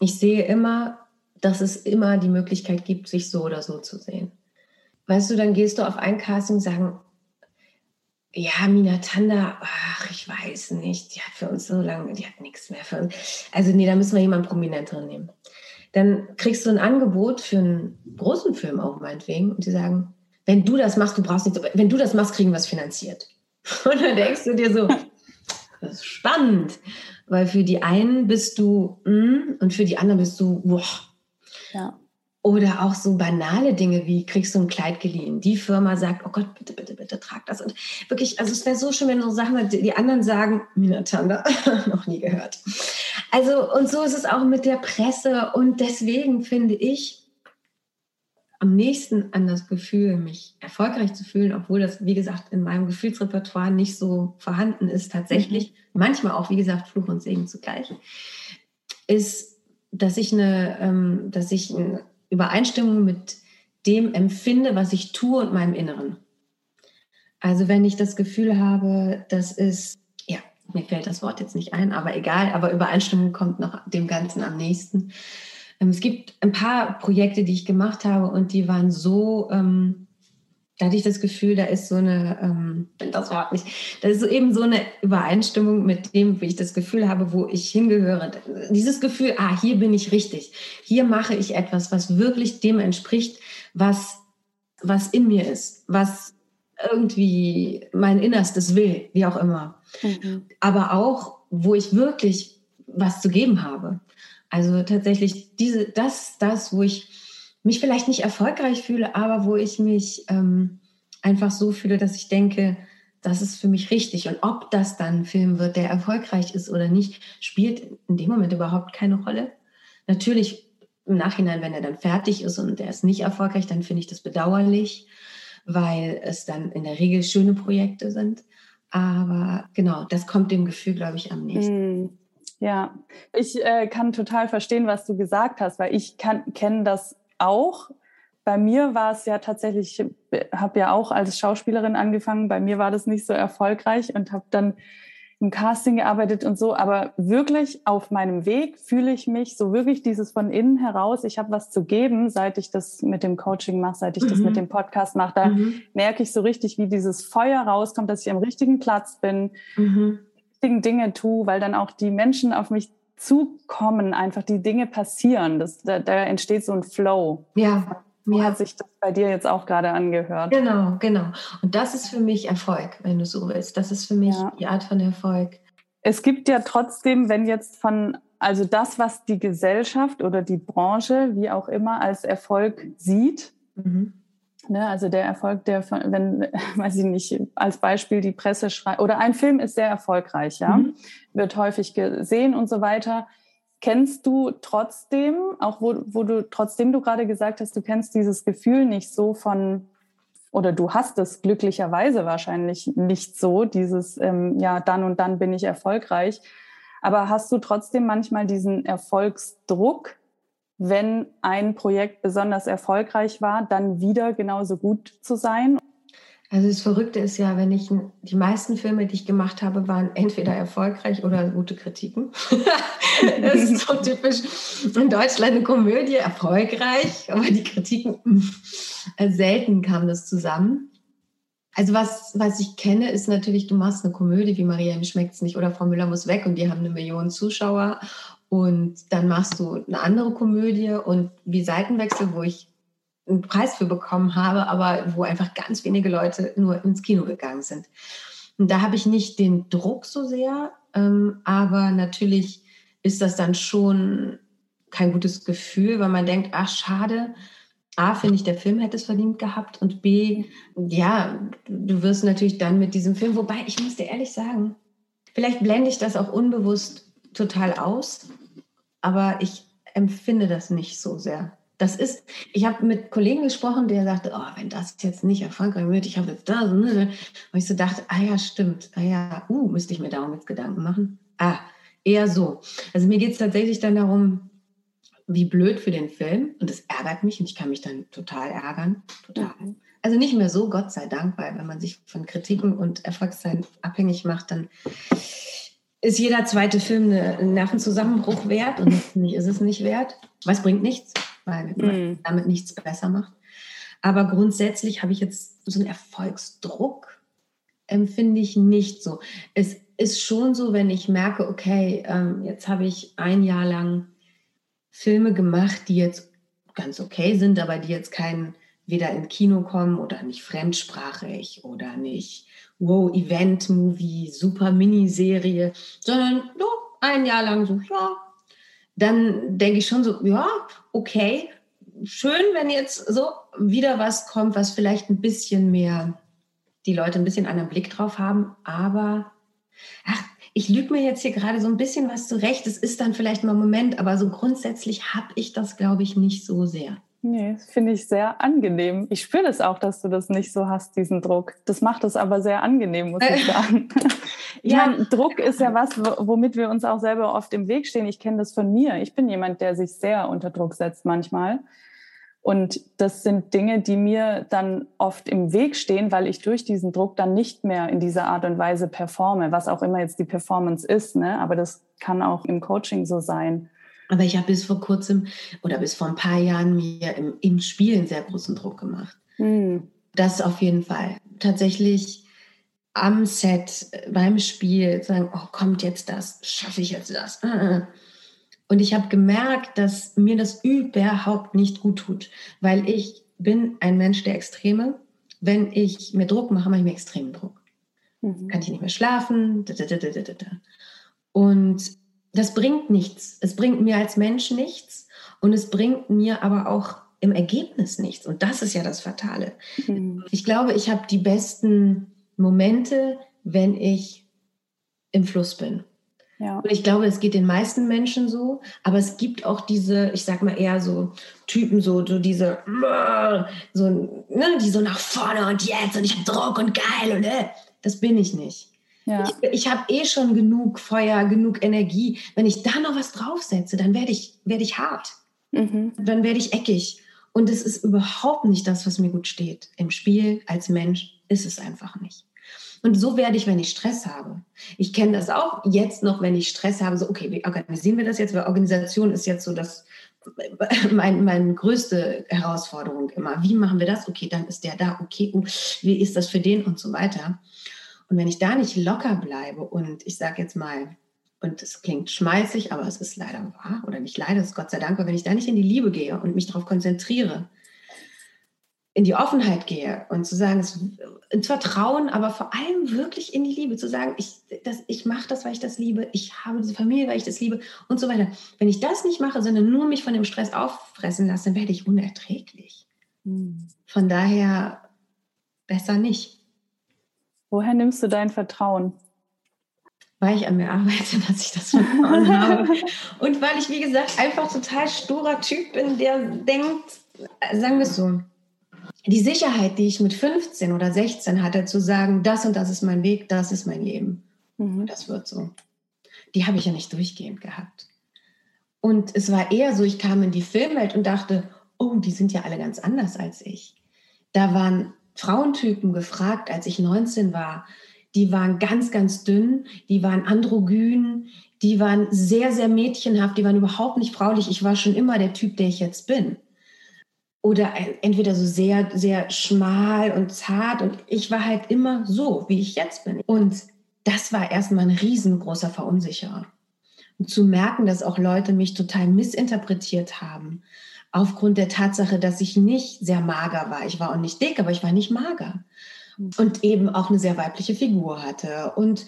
ich sehe immer, dass es immer die Möglichkeit gibt, sich so oder so zu sehen. Weißt du, dann gehst du auf ein Casting und sagen, ja, Mina Tanda, ach, ich weiß nicht, die hat für uns so lange, die hat nichts mehr für uns. Also nee, da müssen wir jemanden Prominenteren nehmen. Dann kriegst du ein Angebot für einen großen Film auch meinetwegen und die sagen, wenn du das machst, du brauchst nichts, wenn du das machst, kriegen wir es finanziert. Und dann denkst du dir so, das ist spannend. Weil für die einen bist du mm, und für die anderen bist du boah. Ja. Oder auch so banale Dinge wie kriegst du ein Kleid geliehen. Die Firma sagt, oh Gott, bitte, bitte, bitte trag das. Und wirklich, also es wäre so schön, wenn so Sachen, die anderen sagen, Minatanda, noch nie gehört. Also und so ist es auch mit der Presse. Und deswegen finde ich, am nächsten an das Gefühl, mich erfolgreich zu fühlen, obwohl das, wie gesagt, in meinem Gefühlsrepertoire nicht so vorhanden ist, tatsächlich, mhm. manchmal auch, wie gesagt, Fluch und Segen zugleich, ist, dass ich eine, ähm, dass ich eine Übereinstimmung mit dem empfinde, was ich tue und meinem Inneren. Also wenn ich das Gefühl habe, das ist, ja, mir fällt das Wort jetzt nicht ein, aber egal, aber Übereinstimmung kommt noch dem Ganzen am nächsten ähm, es gibt ein paar Projekte, die ich gemacht habe und die waren so, ähm, da hatte ich das Gefühl, da ist so eine, ähm, das Wort nicht, da ist so eben so eine Übereinstimmung mit dem, wie ich das Gefühl habe, wo ich hingehöre. Dieses Gefühl, ah, hier bin ich richtig. Hier mache ich etwas, was wirklich dem entspricht, was, was in mir ist, was irgendwie mein Innerstes will, wie auch immer. Mhm. Aber auch, wo ich wirklich was zu geben habe. Also tatsächlich diese, das, das, wo ich mich vielleicht nicht erfolgreich fühle, aber wo ich mich ähm, einfach so fühle, dass ich denke, das ist für mich richtig. Und ob das dann ein Film wird, der erfolgreich ist oder nicht, spielt in dem Moment überhaupt keine Rolle. Natürlich im Nachhinein, wenn er dann fertig ist und er ist nicht erfolgreich, dann finde ich das bedauerlich, weil es dann in der Regel schöne Projekte sind. Aber genau, das kommt dem Gefühl, glaube ich, am nächsten. Mm. Ja, ich äh, kann total verstehen, was du gesagt hast, weil ich kenne das auch. bei mir war es ja tatsächlich, ich habe ja auch als Schauspielerin angefangen, bei mir war das nicht so erfolgreich und habe dann im Casting gearbeitet und so, aber wirklich auf meinem Weg fühle ich mich so wirklich dieses von innen heraus, ich habe was zu geben, seit ich das mit dem Coaching mache, seit ich mhm. das mit mhm. dem Podcast mache, da mhm. merke ich so richtig, wie dieses Feuer rauskommt, dass ich am richtigen Platz bin, mhm. richtigen Dinge tue, weil dann auch die Menschen auf mich zukommen, einfach die Dinge passieren, das, da, da entsteht so ein Flow. Ja. Wie ja. hat sich das bei dir jetzt auch gerade angehört? Genau, genau. Und das ist für mich Erfolg, wenn du so willst. Das ist für mich ja. die Art von Erfolg. Es gibt ja trotzdem, wenn jetzt von, also das, was die Gesellschaft oder die Branche, wie auch immer, als Erfolg sieht, mhm. Ne, also der Erfolg, der, von, wenn, weiß ich nicht, als Beispiel die Presse schreibt, oder ein Film ist sehr erfolgreich, ja, mhm. wird häufig gesehen und so weiter Kennst du trotzdem, auch wo, wo du trotzdem du gerade gesagt hast, du kennst dieses Gefühl nicht so von, oder du hast es glücklicherweise wahrscheinlich nicht so, dieses, ähm, ja, dann und dann bin ich erfolgreich. Aber hast du trotzdem manchmal diesen Erfolgsdruck, wenn ein Projekt besonders erfolgreich war, dann wieder genauso gut zu sein? Also das Verrückte ist ja, wenn ich die meisten Filme, die ich gemacht habe, waren entweder erfolgreich oder gute Kritiken. das ist so typisch in Deutschland eine Komödie, erfolgreich, aber die Kritiken äh, selten kam das zusammen. Also was, was ich kenne, ist natürlich, du machst eine Komödie wie Maria ihm schmeckt's nicht oder Frau Müller muss weg und die haben eine Million Zuschauer und dann machst du eine andere Komödie und wie Seitenwechsel, wo ich einen Preis für bekommen habe, aber wo einfach ganz wenige Leute nur ins Kino gegangen sind. Und da habe ich nicht den Druck so sehr, ähm, aber natürlich ist das dann schon kein gutes Gefühl, weil man denkt, ach schade, A, finde ich, der Film hätte es verdient gehabt und B, ja, du wirst natürlich dann mit diesem Film, wobei ich muss dir ehrlich sagen, vielleicht blende ich das auch unbewusst total aus, aber ich empfinde das nicht so sehr. Das ist, ich habe mit Kollegen gesprochen, der sagte, oh, wenn das jetzt nicht erfolgreich wird, ich habe jetzt da, so, ne, ne. Und ich so dachte, ah ja, stimmt, ah ja, uh, müsste ich mir darum jetzt Gedanken machen. Ah, eher so. Also mir geht es tatsächlich dann darum, wie blöd für den Film. Und das ärgert mich und ich kann mich dann total ärgern. Total. Also nicht mehr so, Gott sei Dank, weil wenn man sich von Kritiken und Erfolgszeilen abhängig macht, dann ist jeder zweite Film ein Nervenzusammenbruch wert und das ist es nicht wert. Was bringt nichts weil man mm. damit nichts besser macht. Aber grundsätzlich habe ich jetzt so einen Erfolgsdruck, empfinde ich nicht so. Es ist schon so, wenn ich merke, okay, ähm, jetzt habe ich ein Jahr lang Filme gemacht, die jetzt ganz okay sind, aber die jetzt kein weder in Kino kommen oder nicht fremdsprachig oder nicht wow, Event-Movie, super Miniserie, sondern no, ein Jahr lang so, ja, dann denke ich schon so, ja, okay, schön, wenn jetzt so wieder was kommt, was vielleicht ein bisschen mehr, die Leute ein bisschen anderen Blick drauf haben, aber ach, ich lüge mir jetzt hier gerade so ein bisschen was zurecht. Es ist dann vielleicht mal ein Moment, aber so grundsätzlich habe ich das, glaube ich, nicht so sehr. Nee, finde ich sehr angenehm. Ich spüre das auch, dass du das nicht so hast, diesen Druck. Das macht es aber sehr angenehm, muss ich sagen. ich ja. meine, Druck ist ja was, womit wir uns auch selber oft im Weg stehen. Ich kenne das von mir. Ich bin jemand, der sich sehr unter Druck setzt manchmal. Und das sind Dinge, die mir dann oft im Weg stehen, weil ich durch diesen Druck dann nicht mehr in dieser Art und Weise performe, was auch immer jetzt die Performance ist. Ne? Aber das kann auch im Coaching so sein. Aber ich habe bis vor kurzem oder bis vor ein paar Jahren mir im, im Spielen sehr großen Druck gemacht. Mhm. Das auf jeden Fall. Tatsächlich am Set, beim Spiel sagen, oh, kommt jetzt das, schaffe ich jetzt das. Ah, ah. Und ich habe gemerkt, dass mir das überhaupt nicht gut tut, weil ich bin ein Mensch der Extreme. Wenn ich mir Druck mache, mache ich mir extremen Druck. Mhm. Kann ich nicht mehr schlafen. Und das bringt nichts. Es bringt mir als Mensch nichts und es bringt mir aber auch im Ergebnis nichts. Und das ist ja das Fatale. Mhm. Ich glaube, ich habe die besten Momente, wenn ich im Fluss bin. Ja. Und ich glaube, es geht den meisten Menschen so, aber es gibt auch diese, ich sag mal eher so Typen, so, so diese, so, ne, die so nach vorne und jetzt und ich habe Druck und geil und äh, das bin ich nicht. Ja. Ich, ich habe eh schon genug Feuer, genug Energie. Wenn ich da noch was draufsetze, dann werde ich, werd ich hart. Mhm. Dann werde ich eckig. Und es ist überhaupt nicht das, was mir gut steht. Im Spiel als Mensch ist es einfach nicht. Und so werde ich, wenn ich Stress habe. Ich kenne das auch jetzt noch, wenn ich Stress habe, so, okay, wie organisieren wir das jetzt? Weil Organisation ist jetzt so das, mein, meine größte Herausforderung immer. Wie machen wir das? Okay, dann ist der da. Okay, uh, wie ist das für den und so weiter. Und wenn ich da nicht locker bleibe und ich sage jetzt mal, und es klingt schmalzig, aber es ist leider wahr, oder nicht leider, es ist Gott sei Dank, wenn ich da nicht in die Liebe gehe und mich darauf konzentriere, in die Offenheit gehe und zu sagen, ins Vertrauen, aber vor allem wirklich in die Liebe, zu sagen, ich, ich mache das, weil ich das liebe, ich habe diese Familie, weil ich das liebe und so weiter. Wenn ich das nicht mache, sondern nur mich von dem Stress auffressen lasse, dann werde ich unerträglich. Mhm. Von daher besser nicht. Woher nimmst du dein Vertrauen? Weil ich an mir arbeite, dass ich das Vertrauen habe. Und weil ich, wie gesagt, einfach total sturer Typ bin, der denkt, sagen wir es so, die Sicherheit, die ich mit 15 oder 16 hatte, zu sagen, das und das ist mein Weg, das ist mein Leben. Mhm. Das wird so. Die habe ich ja nicht durchgehend gehabt. Und es war eher so, ich kam in die Filmwelt und dachte, oh, die sind ja alle ganz anders als ich. Da waren Frauentypen gefragt, als ich 19 war. Die waren ganz, ganz dünn, die waren androgyn, die waren sehr, sehr mädchenhaft, die waren überhaupt nicht fraulich. Ich war schon immer der Typ, der ich jetzt bin oder entweder so sehr, sehr schmal und zart. Und ich war halt immer so, wie ich jetzt bin. Und das war erstmal ein riesengroßer Verunsicherer. Und zu merken, dass auch Leute mich total missinterpretiert haben, aufgrund der Tatsache, dass ich nicht sehr mager war. Ich war auch nicht dick, aber ich war nicht mager. Und eben auch eine sehr weibliche Figur hatte. Und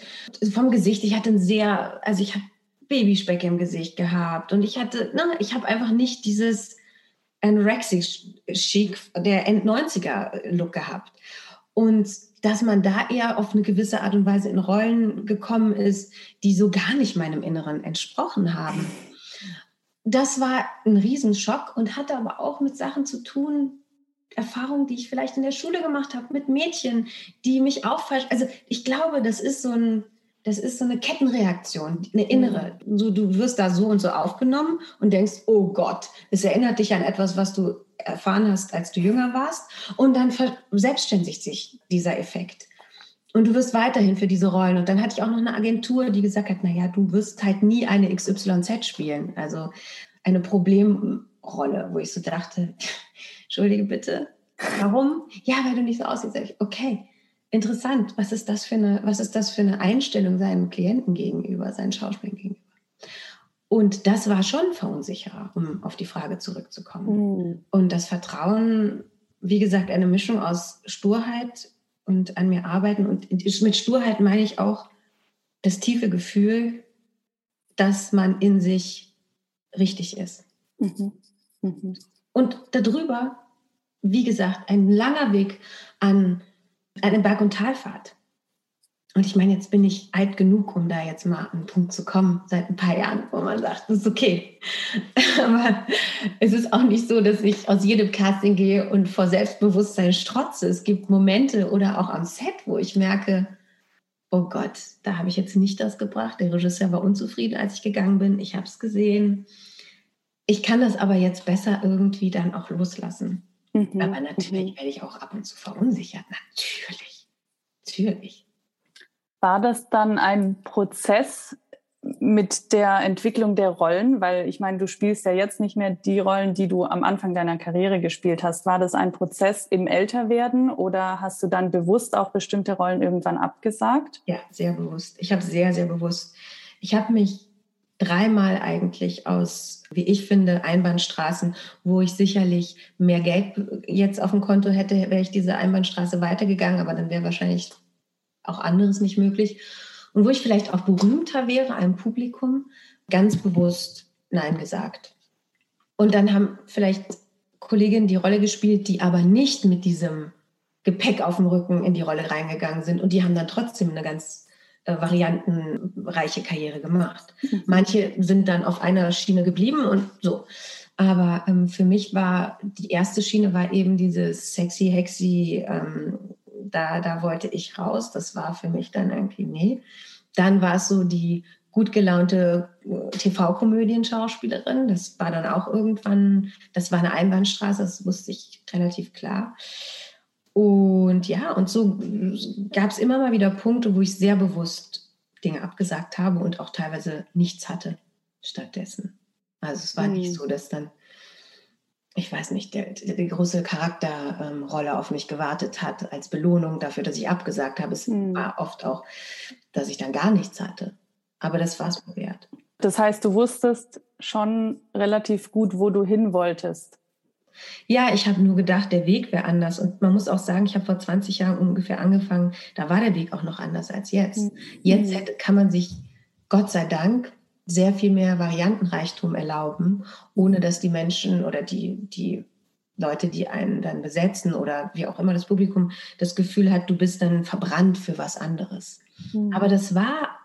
vom Gesicht, ich hatte ein sehr, also ich habe Babyspeck im Gesicht gehabt. Und ich hatte, na, ich habe einfach nicht dieses, Anorexic-Chic der End-90er-Look gehabt. Und dass man da eher auf eine gewisse Art und Weise in Rollen gekommen ist, die so gar nicht meinem Inneren entsprochen haben. Das war ein Riesenschock und hatte aber auch mit Sachen zu tun, Erfahrungen, die ich vielleicht in der Schule gemacht habe, mit Mädchen, die mich auch falsch. Also ich glaube, das ist so ein, das ist so eine Kettenreaktion, eine innere. So, du wirst da so und so aufgenommen und denkst, oh Gott, es erinnert dich an etwas, was du erfahren hast, als du jünger warst. Und dann selbstständigt sich dieser Effekt. Und du wirst weiterhin für diese Rollen. Und dann hatte ich auch noch eine Agentur, die gesagt hat, naja, du wirst halt nie eine XYZ spielen. Also eine Problemrolle, wo ich so dachte, entschuldige bitte, warum? Ja, weil du nicht so aussiehst. Okay, interessant, was ist das für eine, was ist das für eine Einstellung seinem Klienten gegenüber, seinen Schauspielern gegenüber? Und das war schon verunsicherer, um auf die Frage zurückzukommen. Mhm. Und das Vertrauen, wie gesagt, eine Mischung aus Sturheit und an mir arbeiten. Und mit Sturheit meine ich auch das tiefe Gefühl, dass man in sich richtig ist. Mhm. Mhm. Und darüber, wie gesagt, ein langer Weg an eine Berg- und Talfahrt. Und ich meine, jetzt bin ich alt genug, um da jetzt mal an einen Punkt zu kommen, seit ein paar Jahren, wo man sagt, das ist okay. Aber es ist auch nicht so, dass ich aus jedem Casting gehe und vor Selbstbewusstsein strotze. Es gibt Momente oder auch am Set, wo ich merke, oh Gott, da habe ich jetzt nicht das gebracht. Der Regisseur war unzufrieden, als ich gegangen bin. Ich habe es gesehen. Ich kann das aber jetzt besser irgendwie dann auch loslassen. Mhm. Aber natürlich mhm. werde ich auch ab und zu verunsichert. Natürlich. Natürlich. War das dann ein Prozess mit der Entwicklung der Rollen? Weil ich meine, du spielst ja jetzt nicht mehr die Rollen, die du am Anfang deiner Karriere gespielt hast. War das ein Prozess im Älterwerden oder hast du dann bewusst auch bestimmte Rollen irgendwann abgesagt? Ja, sehr bewusst. Ich habe sehr, sehr bewusst. Ich habe mich dreimal eigentlich aus, wie ich finde, Einbahnstraßen, wo ich sicherlich mehr Geld jetzt auf dem Konto hätte, wäre ich diese Einbahnstraße weitergegangen, aber dann wäre wahrscheinlich auch anderes nicht möglich. Und wo ich vielleicht auch berühmter wäre, einem Publikum, ganz bewusst Nein gesagt. Und dann haben vielleicht Kolleginnen die Rolle gespielt, die aber nicht mit diesem Gepäck auf dem Rücken in die Rolle reingegangen sind. Und die haben dann trotzdem eine ganz äh, variantenreiche Karriere gemacht. Mhm. Manche sind dann auf einer Schiene geblieben und so. Aber ähm, für mich war die erste Schiene war eben dieses sexy, hexy, ähm, da, da wollte ich raus. Das war für mich dann irgendwie, nee. Dann war es so die gut gelaunte äh, TV-Komödien-Schauspielerin. Das war dann auch irgendwann, das war eine Einbahnstraße, das wusste ich relativ klar. Und ja, und so gab es immer mal wieder Punkte, wo ich sehr bewusst Dinge abgesagt habe und auch teilweise nichts hatte stattdessen. Also es war mhm. nicht so, dass dann, ich weiß nicht, der, die große Charakterrolle ähm, auf mich gewartet hat als Belohnung dafür, dass ich abgesagt habe. Es mhm. war oft auch, dass ich dann gar nichts hatte. Aber das war es mir wert. Das heißt, du wusstest schon relativ gut, wo du hin wolltest. Ja, ich habe nur gedacht, der Weg wäre anders. Und man muss auch sagen, ich habe vor 20 Jahren ungefähr angefangen, da war der Weg auch noch anders als jetzt. Mhm. Jetzt hätte, kann man sich, Gott sei Dank, sehr viel mehr Variantenreichtum erlauben, ohne dass die Menschen oder die, die Leute, die einen dann besetzen oder wie auch immer das Publikum das Gefühl hat, du bist dann verbrannt für was anderes. Mhm. Aber das war,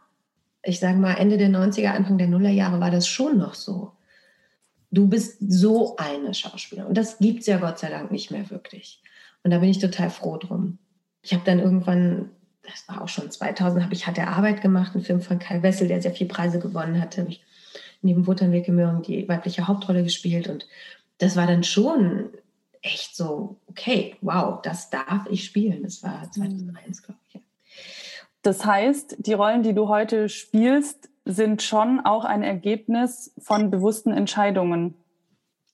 ich sage mal, Ende der 90er, Anfang der Nullerjahre war das schon noch so. Du bist so eine Schauspielerin. Und das gibt es ja Gott sei Dank nicht mehr wirklich. Und da bin ich total froh drum. Ich habe dann irgendwann das war auch schon 2000, habe ich Hat der Arbeit gemacht, einen Film von Kai Wessel, der sehr viele Preise gewonnen hatte. Habe ich neben Wotanweg Möhren die weibliche Hauptrolle gespielt und das war dann schon echt so, okay, wow, das darf ich spielen. Das war 2001, glaube ich. Das heißt, die Rollen, die du heute spielst, sind schon auch ein Ergebnis von bewussten Entscheidungen.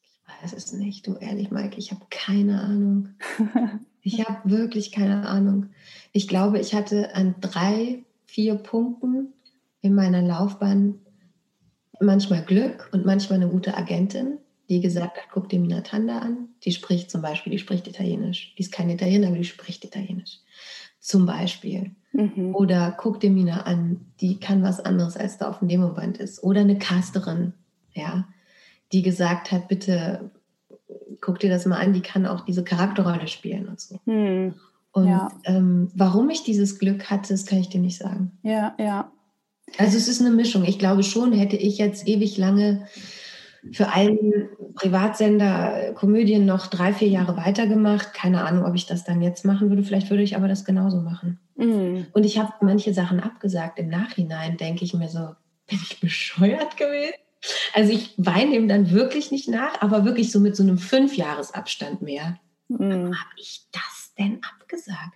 Ich weiß es nicht, du ehrlich, Mike, ich habe keine Ahnung. Ich habe wirklich keine Ahnung. Ich glaube, ich hatte an drei, vier Punkten in meiner Laufbahn manchmal Glück und manchmal eine gute Agentin, die gesagt hat, guck dir Mina Tanda an. Die spricht zum Beispiel, die spricht Italienisch. Die ist keine Italienerin, aber die spricht Italienisch. Zum Beispiel. Mhm. Oder guck dir Mina an, die kann was anderes, als da auf dem Demoband ist. Oder eine Casterin, ja, die gesagt hat, bitte guck dir das mal an, die kann auch diese Charakterrolle spielen und so. Hm. Und ja. ähm, warum ich dieses Glück hatte, das kann ich dir nicht sagen. Ja, ja. Also es ist eine Mischung. Ich glaube schon, hätte ich jetzt ewig lange für einen Privatsender Komödien noch drei, vier Jahre weitergemacht. Keine Ahnung, ob ich das dann jetzt machen würde. Vielleicht würde ich aber das genauso machen. Mhm. Und ich habe manche Sachen abgesagt. Im Nachhinein denke ich mir so, bin ich bescheuert gewesen? Also ich weine ihm dann wirklich nicht nach, aber wirklich so mit so einem Fünfjahresabstand mehr. Mhm. Habe ich das denn abgesagt?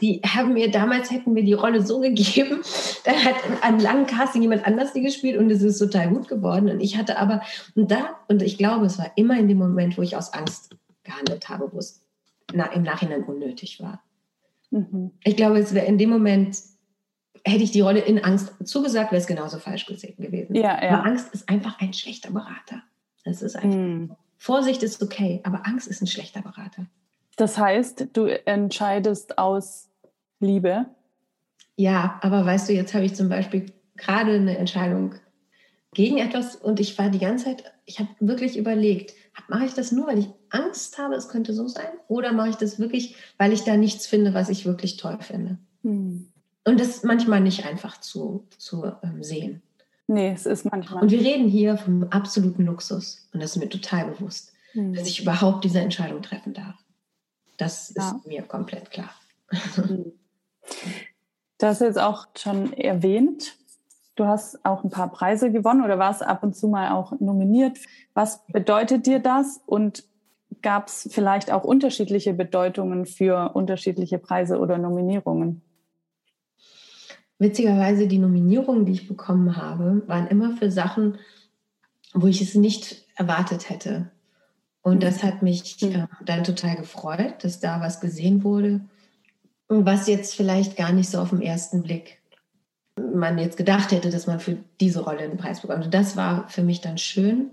Die haben mir damals hätten mir die Rolle so gegeben, dann hat an langen Casting jemand anders die gespielt und es ist total gut geworden. Und ich hatte aber, und da, und ich glaube, es war immer in dem Moment, wo ich aus Angst gehandelt habe, wo es na, im Nachhinein unnötig war. Mhm. Ich glaube, es wäre in dem Moment hätte ich die Rolle in Angst zugesagt, wäre es genauso falsch gewesen. Ja, ja. Aber Angst ist einfach ein schlechter Berater. Das ist einfach. Mm. Vorsicht ist okay, aber Angst ist ein schlechter Berater. Das heißt, du entscheidest aus Liebe? Ja, aber weißt du, jetzt habe ich zum Beispiel gerade eine Entscheidung gegen etwas und ich war die ganze Zeit, ich habe wirklich überlegt, mache ich das nur, weil ich Angst habe, es könnte so sein, oder mache ich das wirklich, weil ich da nichts finde, was ich wirklich toll finde? Hm. Und das ist manchmal nicht einfach zu, zu ähm, sehen. Nee, es ist manchmal. Und wir reden hier vom absoluten Luxus. Und das ist mir total bewusst, mhm. dass ich überhaupt diese Entscheidung treffen darf. Das ja. ist mir komplett klar. Mhm. Du hast jetzt auch schon erwähnt, du hast auch ein paar Preise gewonnen oder warst ab und zu mal auch nominiert. Was bedeutet dir das und gab es vielleicht auch unterschiedliche Bedeutungen für unterschiedliche Preise oder Nominierungen? witzigerweise die Nominierungen, die ich bekommen habe, waren immer für Sachen, wo ich es nicht erwartet hätte. Und das hat mich äh, dann total gefreut, dass da was gesehen wurde, was jetzt vielleicht gar nicht so auf den ersten Blick man jetzt gedacht hätte, dass man für diese Rolle einen Preis bekommt. Und das war für mich dann schön.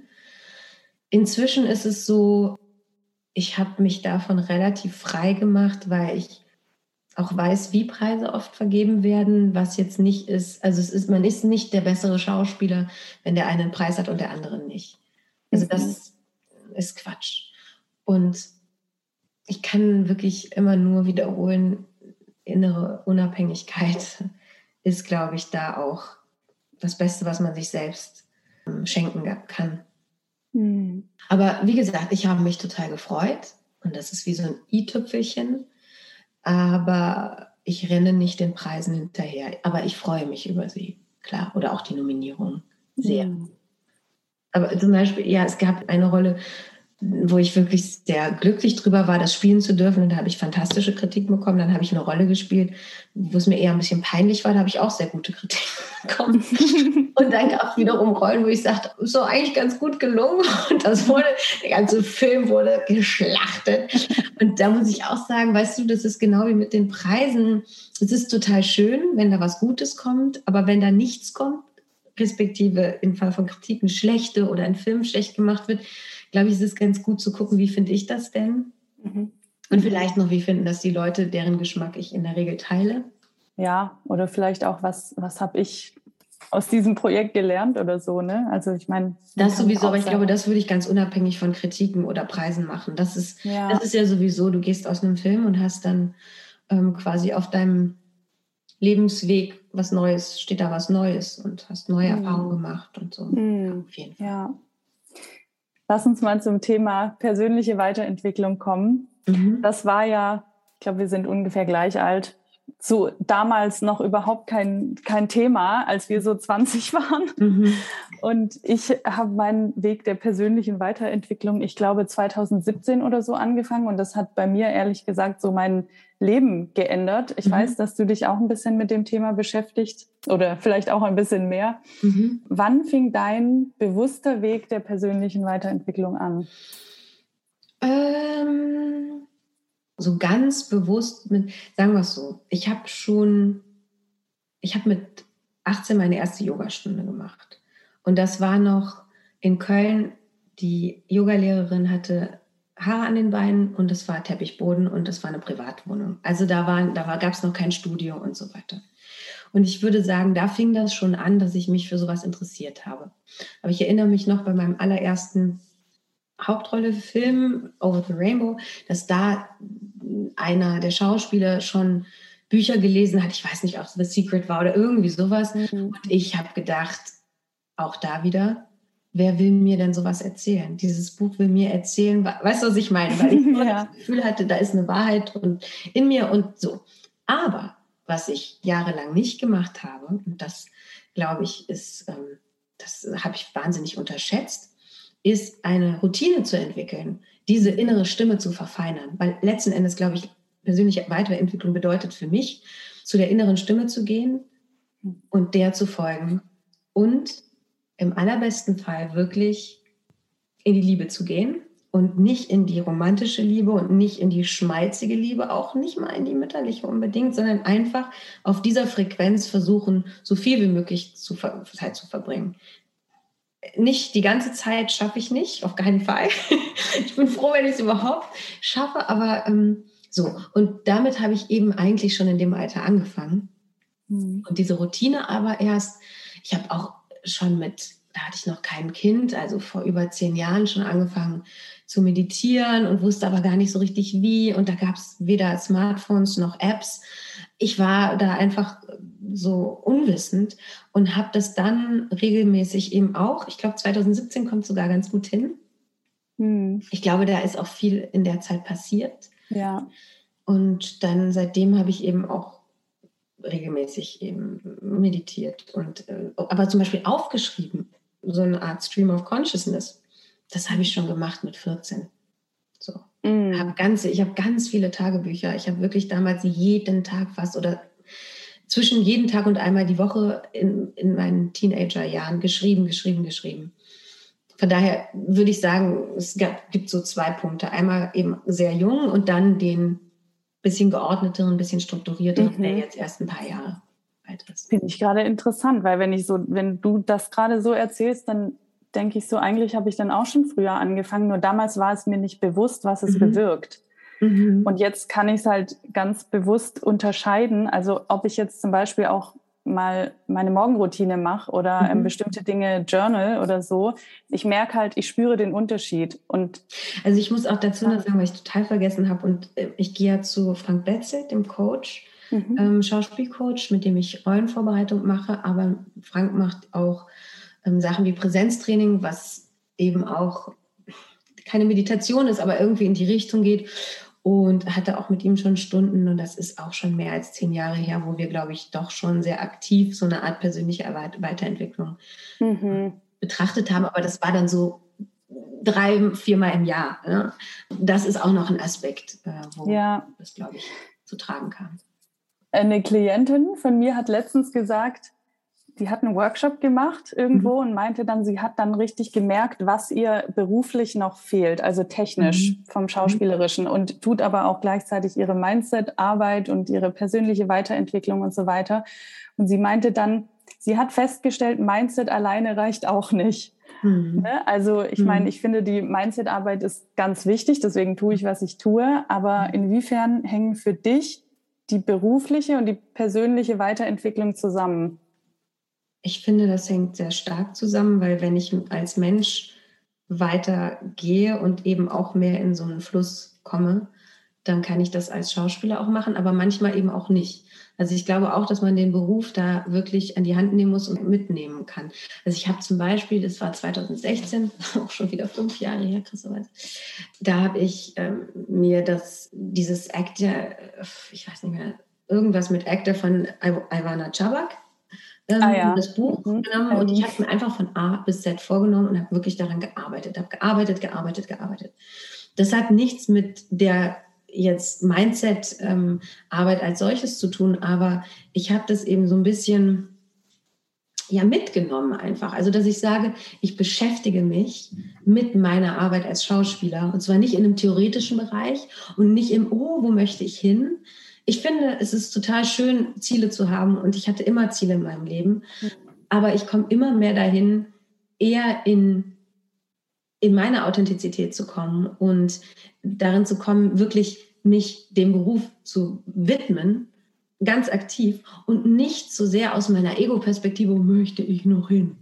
Inzwischen ist es so, ich habe mich davon relativ frei gemacht, weil ich auch weiß, wie Preise oft vergeben werden, was jetzt nicht ist, also es ist, man ist nicht der bessere Schauspieler, wenn der eine einen Preis hat und der andere nicht. Also das mhm. Ist Quatsch. Und ich kann wirklich immer nur wiederholen, innere Unabhängigkeit ist, glaube ich, da auch das Beste, was man sich selbst ähm, schenken kann. Mhm. Aber wie gesagt, ich habe mich total gefreut und das ist wie so ein i-Tüpfelchen aber ich renne nicht den Preisen hinterher. Aber ich freue mich über sie. klar. Oder auch die Nominierung. Sehr. Mhm. Aber zum Beispiel, ja, es gab eine Rolle, wo ich wirklich sehr glücklich drüber war, das spielen zu dürfen. Und da habe ich fantastische Kritiken bekommen. Dann habe ich eine Rolle gespielt, wo es mir eher ein bisschen peinlich war. Da habe ich auch sehr gute Kritiken bekommen. und dann gab es wiederum Rollen, wo ich sagte, so eigentlich ganz gut gelungen. Und das wurde, der ganze Film wurde geschlachtet. Und da muss ich auch sagen, weißt du, das ist genau wie mit den Preisen. Es ist total schön, wenn da was Gutes kommt. Aber wenn da nichts kommt, respektive im Fall von Kritiken schlechte oder ein Film schlecht gemacht wird, glaube ich, ist es ganz gut zu gucken, wie finde ich das denn? Mhm. Und vielleicht noch, wie finden das die Leute, deren Geschmack ich in der Regel teile. Ja, oder vielleicht auch, was, was habe ich aus diesem Projekt gelernt oder so, ne? Also ich meine. Das sowieso, aber ich glaube, das würde ich ganz unabhängig von Kritiken oder Preisen machen. Das ist, ja. das ist ja sowieso, du gehst aus einem Film und hast dann ähm, quasi auf deinem Lebensweg was Neues, steht da was Neues und hast neue mhm. Erfahrungen gemacht und so. Mhm. Auf jeden Fall. Ja. Lass uns mal zum Thema persönliche Weiterentwicklung kommen. Mhm. Das war ja, ich glaube, wir sind ungefähr gleich alt, so damals noch überhaupt kein, kein Thema, als wir so 20 waren. Mhm. Und ich habe meinen Weg der persönlichen Weiterentwicklung, ich glaube, 2017 oder so angefangen. Und das hat bei mir ehrlich gesagt so mein Leben geändert. Ich mhm. weiß, dass du dich auch ein bisschen mit dem Thema beschäftigt oder vielleicht auch ein bisschen mehr. Mhm. Wann fing dein bewusster Weg der persönlichen Weiterentwicklung an? Ähm, so ganz bewusst mit, sagen wir es so, ich habe schon, ich habe mit 18 meine erste Yogastunde gemacht. Und das war noch in Köln. Die Yogalehrerin hatte Haare an den Beinen und es war Teppichboden und es war eine Privatwohnung. Also da, waren, da war, gab es noch kein Studio und so weiter. Und ich würde sagen, da fing das schon an, dass ich mich für sowas interessiert habe. Aber ich erinnere mich noch bei meinem allerersten Hauptrolle-Film Over the Rainbow, dass da einer der Schauspieler schon Bücher gelesen hat. Ich weiß nicht, ob es The Secret war oder irgendwie sowas. Mhm. Und ich habe gedacht, auch da wieder, wer will mir denn sowas erzählen? Dieses Buch will mir erzählen, weißt du, was ich meine? Weil ich ja. das Gefühl hatte, da ist eine Wahrheit und in mir und so. Aber was ich jahrelang nicht gemacht habe, und das glaube ich ist, ähm, das habe ich wahnsinnig unterschätzt, ist eine Routine zu entwickeln, diese innere Stimme zu verfeinern. Weil letzten Endes, glaube ich, persönliche Weiterentwicklung bedeutet für mich, zu der inneren Stimme zu gehen und der zu folgen und im allerbesten Fall wirklich in die Liebe zu gehen und nicht in die romantische Liebe und nicht in die schmalzige Liebe, auch nicht mal in die mütterliche unbedingt, sondern einfach auf dieser Frequenz versuchen, so viel wie möglich zu, Zeit zu verbringen. Nicht die ganze Zeit schaffe ich nicht, auf keinen Fall. ich bin froh, wenn ich es überhaupt schaffe, aber ähm, so. Und damit habe ich eben eigentlich schon in dem Alter angefangen. Mhm. Und diese Routine aber erst, ich habe auch schon mit, da hatte ich noch kein Kind, also vor über zehn Jahren schon angefangen zu meditieren und wusste aber gar nicht so richtig wie. Und da gab es weder Smartphones noch Apps. Ich war da einfach so unwissend und habe das dann regelmäßig eben auch, ich glaube 2017 kommt sogar ganz gut hin. Hm. Ich glaube, da ist auch viel in der Zeit passiert. Ja. Und dann seitdem habe ich eben auch regelmäßig eben meditiert und äh, aber zum Beispiel aufgeschrieben, so eine Art Stream of Consciousness. Das habe ich schon gemacht mit 14. So. Mm. Hab ganze, ich habe ganz viele Tagebücher. Ich habe wirklich damals jeden Tag fast oder zwischen jeden Tag und einmal die Woche in, in meinen Teenagerjahren geschrieben, geschrieben, geschrieben. Von daher würde ich sagen, es gibt so zwei Punkte. Einmal eben sehr jung und dann den bisschen geordneteren, bisschen strukturierteren, mhm. der jetzt erst ein paar Jahre alt ist. Finde ich gerade interessant, weil wenn ich so, wenn du das gerade so erzählst, dann denke ich so, eigentlich habe ich dann auch schon früher angefangen, nur damals war es mir nicht bewusst, was es mhm. bewirkt. Mhm. Und jetzt kann ich es halt ganz bewusst unterscheiden. Also ob ich jetzt zum Beispiel auch mal meine Morgenroutine mache oder ähm, mhm. bestimmte Dinge journal oder so, ich merke halt, ich spüre den Unterschied. Und also ich muss auch dazu noch sagen, weil ich total vergessen habe und äh, ich gehe ja zu Frank Betzelt, dem Coach, mhm. ähm, Schauspielcoach, mit dem ich Rollenvorbereitung mache, aber Frank macht auch ähm, Sachen wie Präsenztraining, was eben auch keine Meditation ist, aber irgendwie in die Richtung geht. Und hatte auch mit ihm schon Stunden und das ist auch schon mehr als zehn Jahre her, wo wir, glaube ich, doch schon sehr aktiv so eine Art persönliche Weiterentwicklung mhm. betrachtet haben. Aber das war dann so drei, viermal im Jahr. Ne? Das ist auch noch ein Aspekt, äh, wo ja. das, glaube ich, zu tragen kam. Eine Klientin von mir hat letztens gesagt, die hat einen Workshop gemacht irgendwo mhm. und meinte dann, sie hat dann richtig gemerkt, was ihr beruflich noch fehlt, also technisch mhm. vom Schauspielerischen und tut aber auch gleichzeitig ihre Mindset-Arbeit und ihre persönliche Weiterentwicklung und so weiter. Und sie meinte dann, sie hat festgestellt, Mindset alleine reicht auch nicht. Mhm. Ne? Also ich meine, mhm. ich finde, die Mindset-Arbeit ist ganz wichtig, deswegen tue ich, was ich tue. Aber mhm. inwiefern hängen für dich die berufliche und die persönliche Weiterentwicklung zusammen? Ich finde, das hängt sehr stark zusammen, weil wenn ich als Mensch weitergehe und eben auch mehr in so einen Fluss komme, dann kann ich das als Schauspieler auch machen, aber manchmal eben auch nicht. Also ich glaube auch, dass man den Beruf da wirklich an die Hand nehmen muss und mitnehmen kann. Also ich habe zum Beispiel, das war 2016, auch schon wieder fünf Jahre her, Christoph, da habe ich ähm, mir das, dieses Actor, ich weiß nicht mehr, irgendwas mit Actor von Ivana Chabak, ähm, ah, ja. das Buch mhm. genommen und ich habe mir einfach von A bis Z vorgenommen und habe wirklich daran gearbeitet, habe gearbeitet, gearbeitet, gearbeitet. Das hat nichts mit der jetzt Mindset-Arbeit ähm, als solches zu tun, aber ich habe das eben so ein bisschen ja mitgenommen einfach. Also dass ich sage, ich beschäftige mich mit meiner Arbeit als Schauspieler und zwar nicht in einem theoretischen Bereich und nicht im Oh, wo möchte ich hin? Ich finde, es ist total schön, Ziele zu haben und ich hatte immer Ziele in meinem Leben, aber ich komme immer mehr dahin, eher in in meine Authentizität zu kommen und darin zu kommen, wirklich mich dem Beruf zu widmen, ganz aktiv und nicht so sehr aus meiner Ego-Perspektive möchte ich noch hin.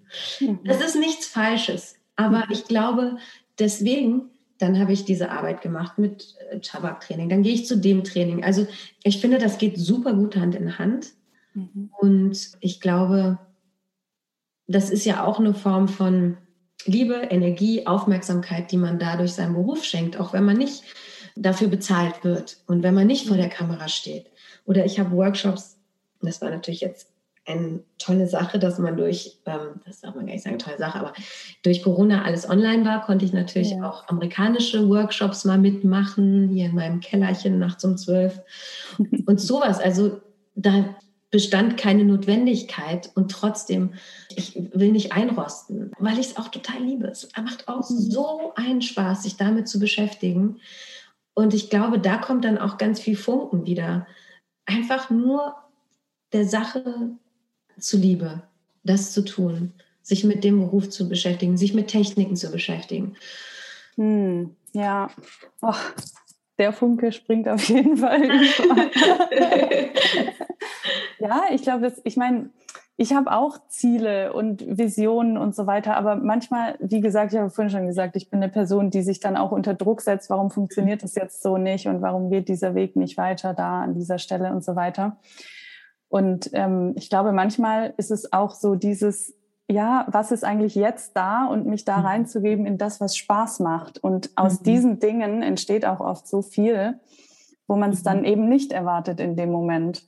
Das ist nichts Falsches, aber ich glaube, deswegen, dann habe ich diese Arbeit gemacht mit äh, Tabaktraining, dann gehe ich zu dem Training. Also ich finde, das geht super gut Hand in Hand mhm. und ich glaube, das ist ja auch eine Form von Liebe, Energie, Aufmerksamkeit, die man dadurch seinem Beruf schenkt, auch wenn man nicht dafür bezahlt wird und wenn man nicht vor der Kamera steht. Oder ich habe Workshops, das war natürlich jetzt eine tolle Sache, dass man durch, ähm, das darf man gar nicht sagen, tolle Sache, aber durch Corona alles online war, konnte ich natürlich ja. auch amerikanische Workshops mal mitmachen, hier in meinem Kellerchen nachts um zwölf und sowas. Also da bestand keine Notwendigkeit und trotzdem, ich will nicht einrosten, weil ich es auch total liebe. Es macht auch mhm. so einen Spaß, sich damit zu beschäftigen. Und ich glaube, da kommt dann auch ganz viel Funken wieder. Einfach nur der Sache zuliebe, das zu tun, sich mit dem Beruf zu beschäftigen, sich mit Techniken zu beschäftigen. Hm, ja, oh, der Funke springt auf jeden Fall. ja, ich glaube, ich meine, ich habe auch Ziele und Visionen und so weiter, aber manchmal, wie gesagt, ich habe vorhin schon gesagt, ich bin eine Person, die sich dann auch unter Druck setzt, warum funktioniert das jetzt so nicht und warum geht dieser Weg nicht weiter da an dieser Stelle und so weiter. Und ähm, ich glaube, manchmal ist es auch so dieses, ja, was ist eigentlich jetzt da und mich da mhm. reinzugeben in das, was Spaß macht. Und aus mhm. diesen Dingen entsteht auch oft so viel, wo man es dann mhm. eben nicht erwartet in dem Moment.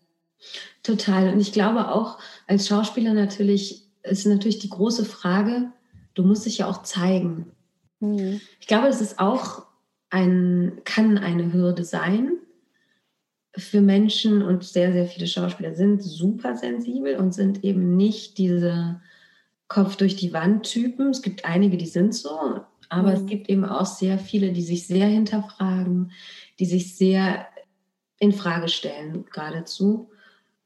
Total. Und ich glaube auch als Schauspieler natürlich ist natürlich die große Frage, du musst dich ja auch zeigen. Mhm. Ich glaube, es ist auch ein, kann eine Hürde sein für Menschen und sehr, sehr viele Schauspieler sind super sensibel und sind eben nicht diese Kopf durch die Wand Typen. Es gibt einige, die sind so, aber mhm. es gibt eben auch sehr viele, die sich sehr hinterfragen, die sich sehr in Frage stellen geradezu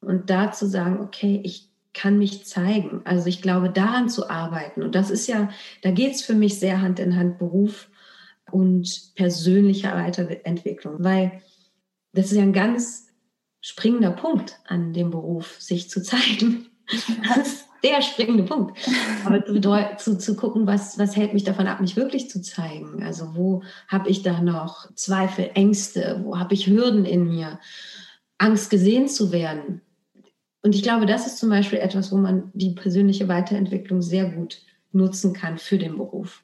und da zu sagen, okay, ich kann mich zeigen. Also ich glaube, daran zu arbeiten. Und das ist ja, da geht es für mich sehr Hand in Hand Beruf und persönliche Weiterentwicklung, weil das ist ja ein ganz springender Punkt an dem Beruf, sich zu zeigen. Das ist der springende Punkt. Aber zu, zu, gucken, was, was hält mich davon ab, mich wirklich zu zeigen. Also wo habe ich da noch Zweifel, Ängste, wo habe ich Hürden in mir, Angst gesehen zu werden. Und ich glaube, das ist zum Beispiel etwas, wo man die persönliche Weiterentwicklung sehr gut nutzen kann für den Beruf.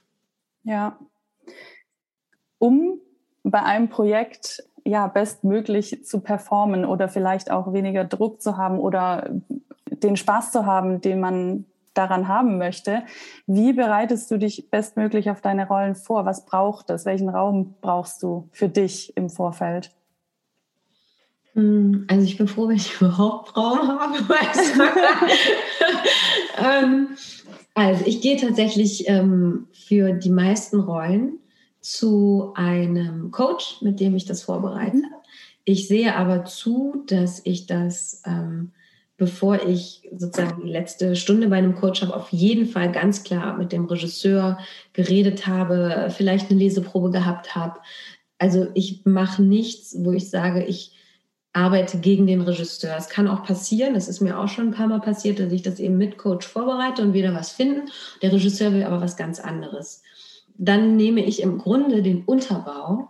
Ja. Um bei einem Projekt ja bestmöglich zu performen oder vielleicht auch weniger Druck zu haben oder den Spaß zu haben, den man daran haben möchte. Wie bereitest du dich bestmöglich auf deine Rollen vor? Was braucht es? Welchen Raum brauchst du für dich im Vorfeld? Hm, also ich bin froh, wenn ich überhaupt Raum habe. ähm, also ich gehe tatsächlich ähm, für die meisten Rollen zu einem Coach, mit dem ich das vorbereite. Mhm. Ich sehe aber zu, dass ich das, ähm, bevor ich sozusagen die letzte Stunde bei einem Coach habe, auf jeden Fall ganz klar mit dem Regisseur geredet habe, vielleicht eine Leseprobe gehabt habe. Also ich mache nichts, wo ich sage, ich arbeite gegen den Regisseur. Es kann auch passieren, das ist mir auch schon ein paar Mal passiert, dass ich das eben mit Coach vorbereite und wieder was finden. Der Regisseur will aber was ganz anderes. Dann nehme ich im Grunde den Unterbau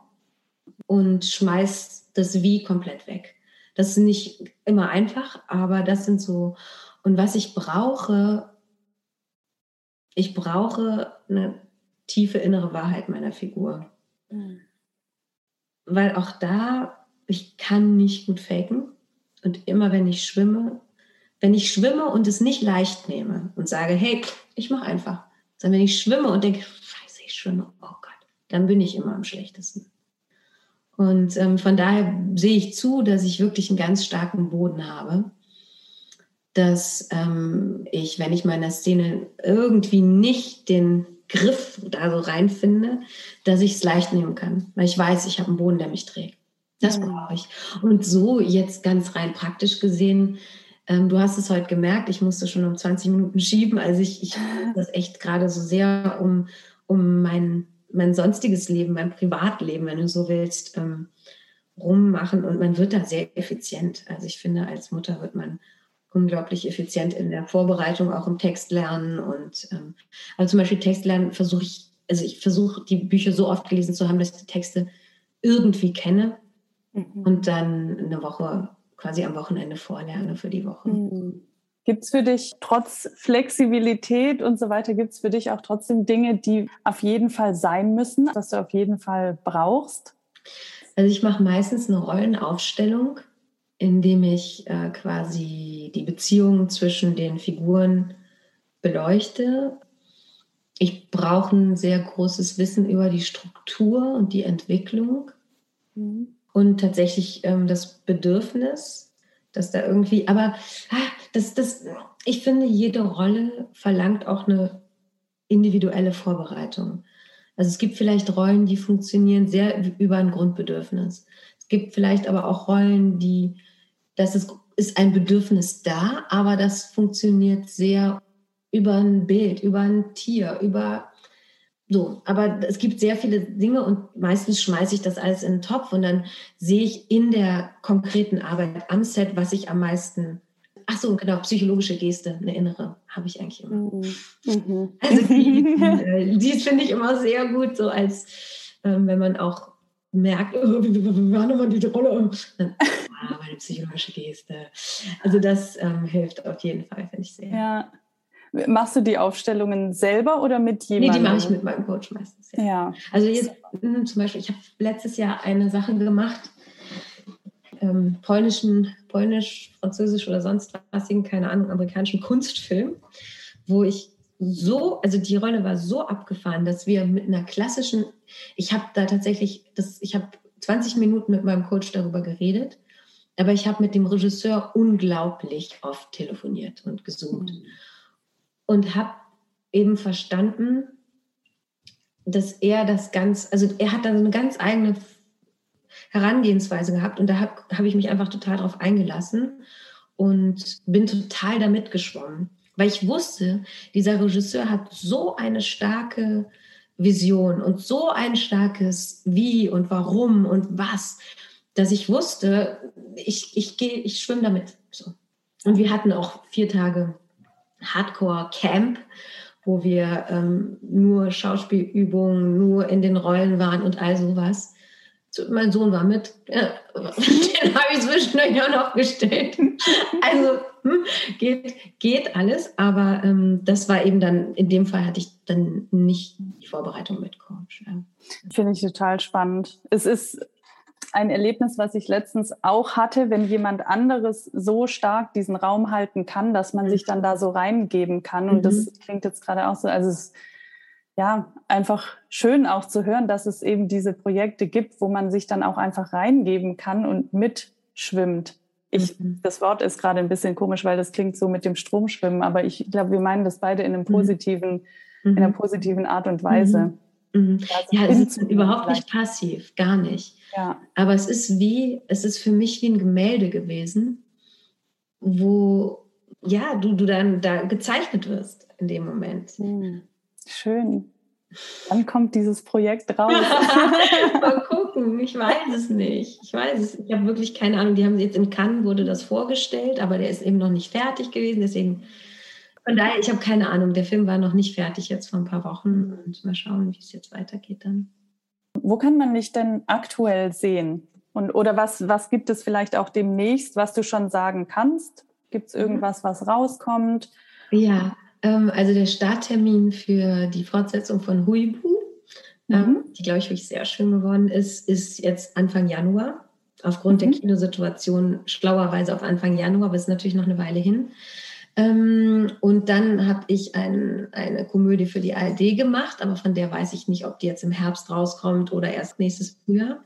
und schmeiß das Wie komplett weg. Das ist nicht immer einfach, aber das sind so. Und was ich brauche, ich brauche eine tiefe innere Wahrheit meiner Figur. Mhm. Weil auch da ich kann nicht gut faken. Und immer wenn ich schwimme, wenn ich schwimme und es nicht leicht nehme und sage, hey, ich mache einfach. Sondern wenn ich schwimme und denke, schwimme, oh Gott, dann bin ich immer am schlechtesten. Und ähm, von daher sehe ich zu, dass ich wirklich einen ganz starken Boden habe, dass ähm, ich, wenn ich meiner Szene irgendwie nicht den Griff da so reinfinde, dass ich es leicht nehmen kann, weil ich weiß, ich habe einen Boden, der mich trägt. Das brauche ich. Und so jetzt ganz rein praktisch gesehen, ähm, du hast es heute gemerkt, ich musste schon um 20 Minuten schieben. Also ich, ich das echt gerade so sehr um, um mein, mein sonstiges Leben, mein Privatleben, wenn du so willst, ähm, rummachen. Und man wird da sehr effizient. Also ich finde, als Mutter wird man unglaublich effizient in der Vorbereitung, auch im Text lernen. Und ähm, also zum Beispiel Text lernen versuche ich, also ich versuche die Bücher so oft gelesen zu haben, dass ich die Texte irgendwie kenne mhm. und dann eine Woche quasi am Wochenende vorlerne für die Woche. Mhm. Gibt es für dich trotz Flexibilität und so weiter, gibt es für dich auch trotzdem Dinge, die auf jeden Fall sein müssen, dass du auf jeden Fall brauchst? Also ich mache meistens eine Rollenaufstellung, indem ich äh, quasi die Beziehungen zwischen den Figuren beleuchte. Ich brauche ein sehr großes Wissen über die Struktur und die Entwicklung. Mhm und tatsächlich ähm, das Bedürfnis, dass da irgendwie, aber ah, das, das, ich finde, jede Rolle verlangt auch eine individuelle Vorbereitung. Also es gibt vielleicht Rollen, die funktionieren sehr über ein Grundbedürfnis. Es gibt vielleicht aber auch Rollen, die, das ist, ist ein Bedürfnis da, aber das funktioniert sehr über ein Bild, über ein Tier, über so, aber es gibt sehr viele Dinge und meistens schmeiße ich das alles in den Topf und dann sehe ich in der konkreten Arbeit am Set, was ich am meisten. Ach so, genau, psychologische Geste, eine innere, habe ich eigentlich immer. Mhm. mhm. Also die, die, die finde ich immer sehr gut, so als ähm, wenn man auch merkt, oh, wie war nochmal die Rolle? Dann, ah, meine psychologische Geste. Also das ähm, hilft auf jeden Fall, finde ich sehr. Ja. Machst du die Aufstellungen selber oder mit jemandem? Nee, die mache ich mit meinem Coach meistens. Ja. ja. Also jetzt hm, zum Beispiel, ich habe letztes Jahr eine Sache gemacht, ähm, polnischen, polnisch, französisch oder sonst was, keine Ahnung, amerikanischen Kunstfilm, wo ich so, also die Rolle war so abgefahren, dass wir mit einer klassischen, ich habe da tatsächlich, das, ich habe 20 Minuten mit meinem Coach darüber geredet, aber ich habe mit dem Regisseur unglaublich oft telefoniert und gesummt. Mhm und habe eben verstanden, dass er das ganz, also er hat da so eine ganz eigene Herangehensweise gehabt und da habe hab ich mich einfach total drauf eingelassen und bin total damit geschwommen, weil ich wusste, dieser Regisseur hat so eine starke Vision und so ein starkes Wie und Warum und was, dass ich wusste, ich, ich ich schwimme damit. So. Und wir hatten auch vier Tage Hardcore-Camp, wo wir ähm, nur Schauspielübungen, nur in den Rollen waren und all sowas. Mein Sohn war mit, ja, den habe ich zwischendurch auch noch gestellt. Also hm, geht, geht alles, aber ähm, das war eben dann, in dem Fall hatte ich dann nicht die Vorbereitung mit Coach. Finde ich total spannend. Es ist ein Erlebnis, was ich letztens auch hatte, wenn jemand anderes so stark diesen Raum halten kann, dass man sich dann da so reingeben kann. Und mhm. das klingt jetzt gerade auch so, also es ist ja einfach schön auch zu hören, dass es eben diese Projekte gibt, wo man sich dann auch einfach reingeben kann und mitschwimmt. Ich, mhm. Das Wort ist gerade ein bisschen komisch, weil das klingt so mit dem Stromschwimmen, aber ich glaube, wir meinen das beide in einem mhm. positiven, mhm. in einer positiven Art und Weise. Mhm. Mhm. Ja, es ist überhaupt nicht passiv, gar nicht. Ja. Aber es ist wie, es ist für mich wie ein Gemälde gewesen, wo ja, du, du dann da gezeichnet wirst in dem Moment. Hm. Schön. Wann kommt dieses Projekt raus? Mal gucken, ich weiß es nicht. Ich weiß es, ich habe wirklich keine Ahnung. Die haben jetzt in Cannes wurde das vorgestellt, aber der ist eben noch nicht fertig gewesen. Deswegen von daher, ich habe keine Ahnung. Der Film war noch nicht fertig jetzt vor ein paar Wochen und mal schauen, wie es jetzt weitergeht dann. Wo kann man dich denn aktuell sehen? Und, oder was, was gibt es vielleicht auch demnächst, was du schon sagen kannst? Gibt es mhm. irgendwas, was rauskommt? Ja, ähm, also der Starttermin für die Fortsetzung von Huibu, ähm, mhm. ähm, die, glaube ich, wirklich sehr schön geworden ist, ist jetzt Anfang Januar. Aufgrund mhm. der Kinosituation schlauerweise auf Anfang Januar, aber es ist natürlich noch eine Weile hin. Ähm, und dann habe ich ein, eine Komödie für die ARD gemacht, aber von der weiß ich nicht, ob die jetzt im Herbst rauskommt oder erst nächstes Frühjahr.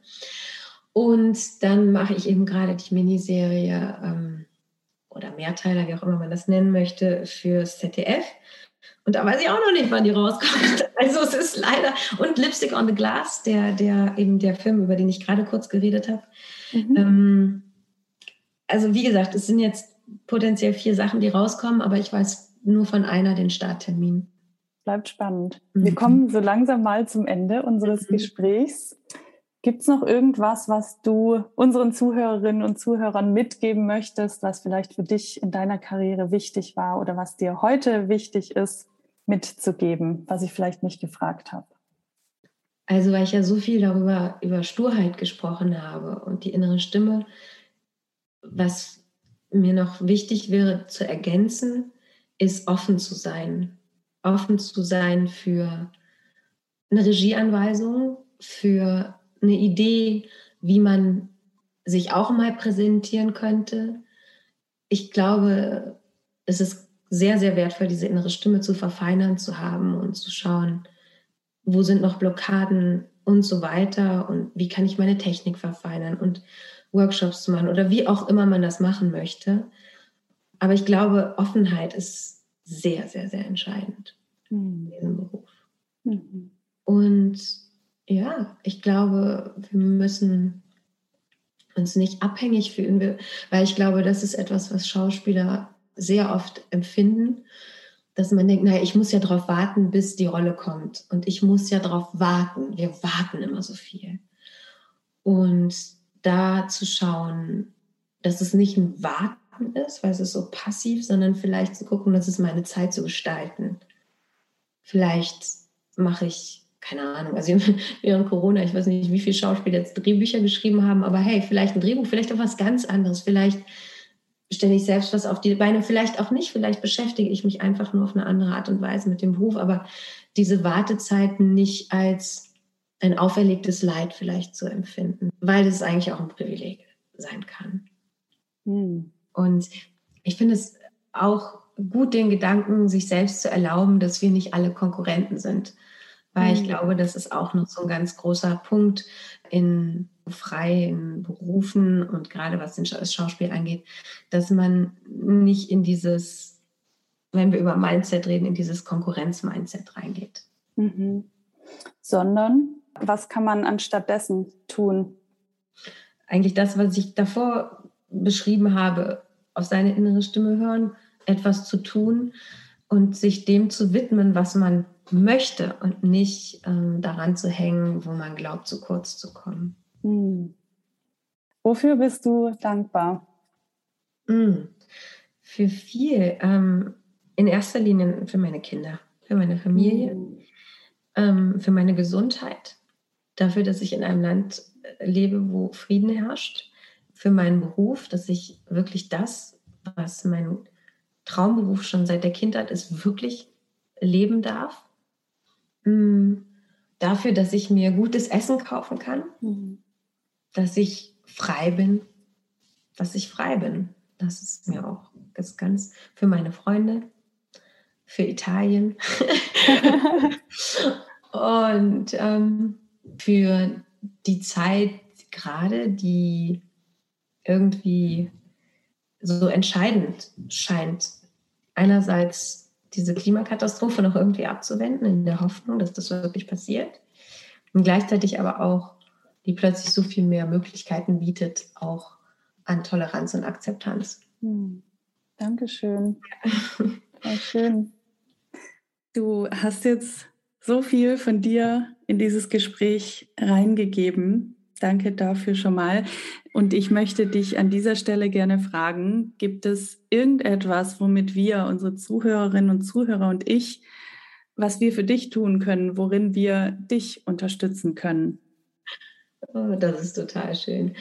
Und dann mache ich eben gerade die Miniserie ähm, oder Mehrteiler, wie auch immer man das nennen möchte, fürs ZDF. Und da weiß ich auch noch nicht, wann die rauskommt. Also es ist leider. Und Lipstick on the Glass, der, der eben der Film, über den ich gerade kurz geredet habe. Mhm. Ähm, also wie gesagt, es sind jetzt potenziell vier Sachen, die rauskommen, aber ich weiß nur von einer den Starttermin. Bleibt spannend. Mhm. Wir kommen so langsam mal zum Ende unseres mhm. Gesprächs. Gibt es noch irgendwas, was du unseren Zuhörerinnen und Zuhörern mitgeben möchtest, was vielleicht für dich in deiner Karriere wichtig war oder was dir heute wichtig ist, mitzugeben, was ich vielleicht nicht gefragt habe? Also, weil ich ja so viel darüber, über Sturheit gesprochen habe und die innere Stimme, was mir noch wichtig wäre zu ergänzen, ist offen zu sein. Offen zu sein für eine Regieanweisung, für eine Idee, wie man sich auch mal präsentieren könnte. Ich glaube, es ist sehr, sehr wertvoll, diese innere Stimme zu verfeinern, zu haben und zu schauen, wo sind noch Blockaden und so weiter und wie kann ich meine Technik verfeinern und Workshops zu machen oder wie auch immer man das machen möchte. Aber ich glaube, Offenheit ist sehr, sehr, sehr entscheidend mhm. in diesem Beruf. Mhm. Und ja, ich glaube, wir müssen uns nicht abhängig fühlen, weil ich glaube, das ist etwas, was Schauspieler sehr oft empfinden, dass man denkt, naja, ich muss ja darauf warten, bis die Rolle kommt. Und ich muss ja darauf warten. Wir warten immer so viel. Und da zu schauen, dass es nicht ein Warten ist, weil es ist so passiv, sondern vielleicht zu gucken, das ist meine Zeit zu gestalten. Vielleicht mache ich, keine Ahnung, also während Corona, ich weiß nicht, wie viele Schauspieler jetzt Drehbücher geschrieben haben, aber hey, vielleicht ein Drehbuch, vielleicht auch was ganz anderes, vielleicht stelle ich selbst was auf die Beine, vielleicht auch nicht, vielleicht beschäftige ich mich einfach nur auf eine andere Art und Weise mit dem Beruf, aber diese Wartezeiten nicht als ein auferlegtes Leid vielleicht zu empfinden, weil es eigentlich auch ein Privileg sein kann. Hm. Und ich finde es auch gut, den Gedanken, sich selbst zu erlauben, dass wir nicht alle Konkurrenten sind. Weil hm. ich glaube, das ist auch noch so ein ganz großer Punkt in freien Berufen und gerade was das Schauspiel angeht, dass man nicht in dieses, wenn wir über Mindset reden, in dieses Konkurrenz-Mindset reingeht. Mhm. Sondern was kann man anstattdessen tun? Eigentlich das, was ich davor beschrieben habe, auf seine innere Stimme hören, etwas zu tun und sich dem zu widmen, was man möchte und nicht ähm, daran zu hängen, wo man glaubt, zu kurz zu kommen. Hm. Wofür bist du dankbar? Hm. Für viel. Ähm, in erster Linie für meine Kinder, für meine Familie, hm. ähm, für meine Gesundheit, dafür, dass ich in einem Land äh, lebe, wo Frieden herrscht, für meinen Beruf, dass ich wirklich das, was mein Traumberuf schon seit der Kindheit ist, wirklich leben darf. Mm, dafür, dass ich mir gutes Essen kaufen kann. Mhm. dass ich frei bin, dass ich frei bin. Das ist mir auch ganz, ganz für meine Freunde, für Italien und ähm, für die Zeit gerade, die irgendwie so entscheidend scheint. Einerseits diese Klimakatastrophe noch irgendwie abzuwenden, in der Hoffnung, dass das wirklich passiert. Und gleichzeitig aber auch, die plötzlich so viel mehr Möglichkeiten bietet, auch an Toleranz und Akzeptanz. Hm. Dankeschön. Sehr schön. Du hast jetzt so viel von dir in dieses Gespräch reingegeben. Danke dafür schon mal. Und ich möchte dich an dieser Stelle gerne fragen, gibt es irgendetwas, womit wir, unsere Zuhörerinnen und Zuhörer und ich, was wir für dich tun können, worin wir dich unterstützen können? Oh, das ist total schön.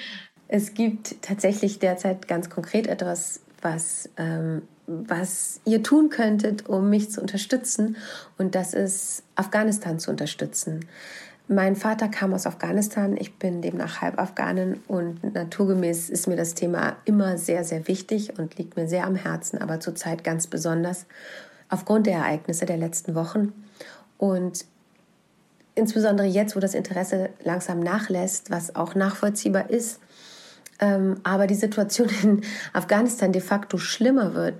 Es gibt tatsächlich derzeit ganz konkret etwas, was, ähm, was ihr tun könntet, um mich zu unterstützen. Und das ist Afghanistan zu unterstützen. Mein Vater kam aus Afghanistan, ich bin demnach halb Afghanin und naturgemäß ist mir das Thema immer sehr, sehr wichtig und liegt mir sehr am Herzen, aber zurzeit ganz besonders aufgrund der Ereignisse der letzten Wochen. Und insbesondere jetzt, wo das Interesse langsam nachlässt, was auch nachvollziehbar ist, ähm, aber die Situation in Afghanistan de facto schlimmer wird,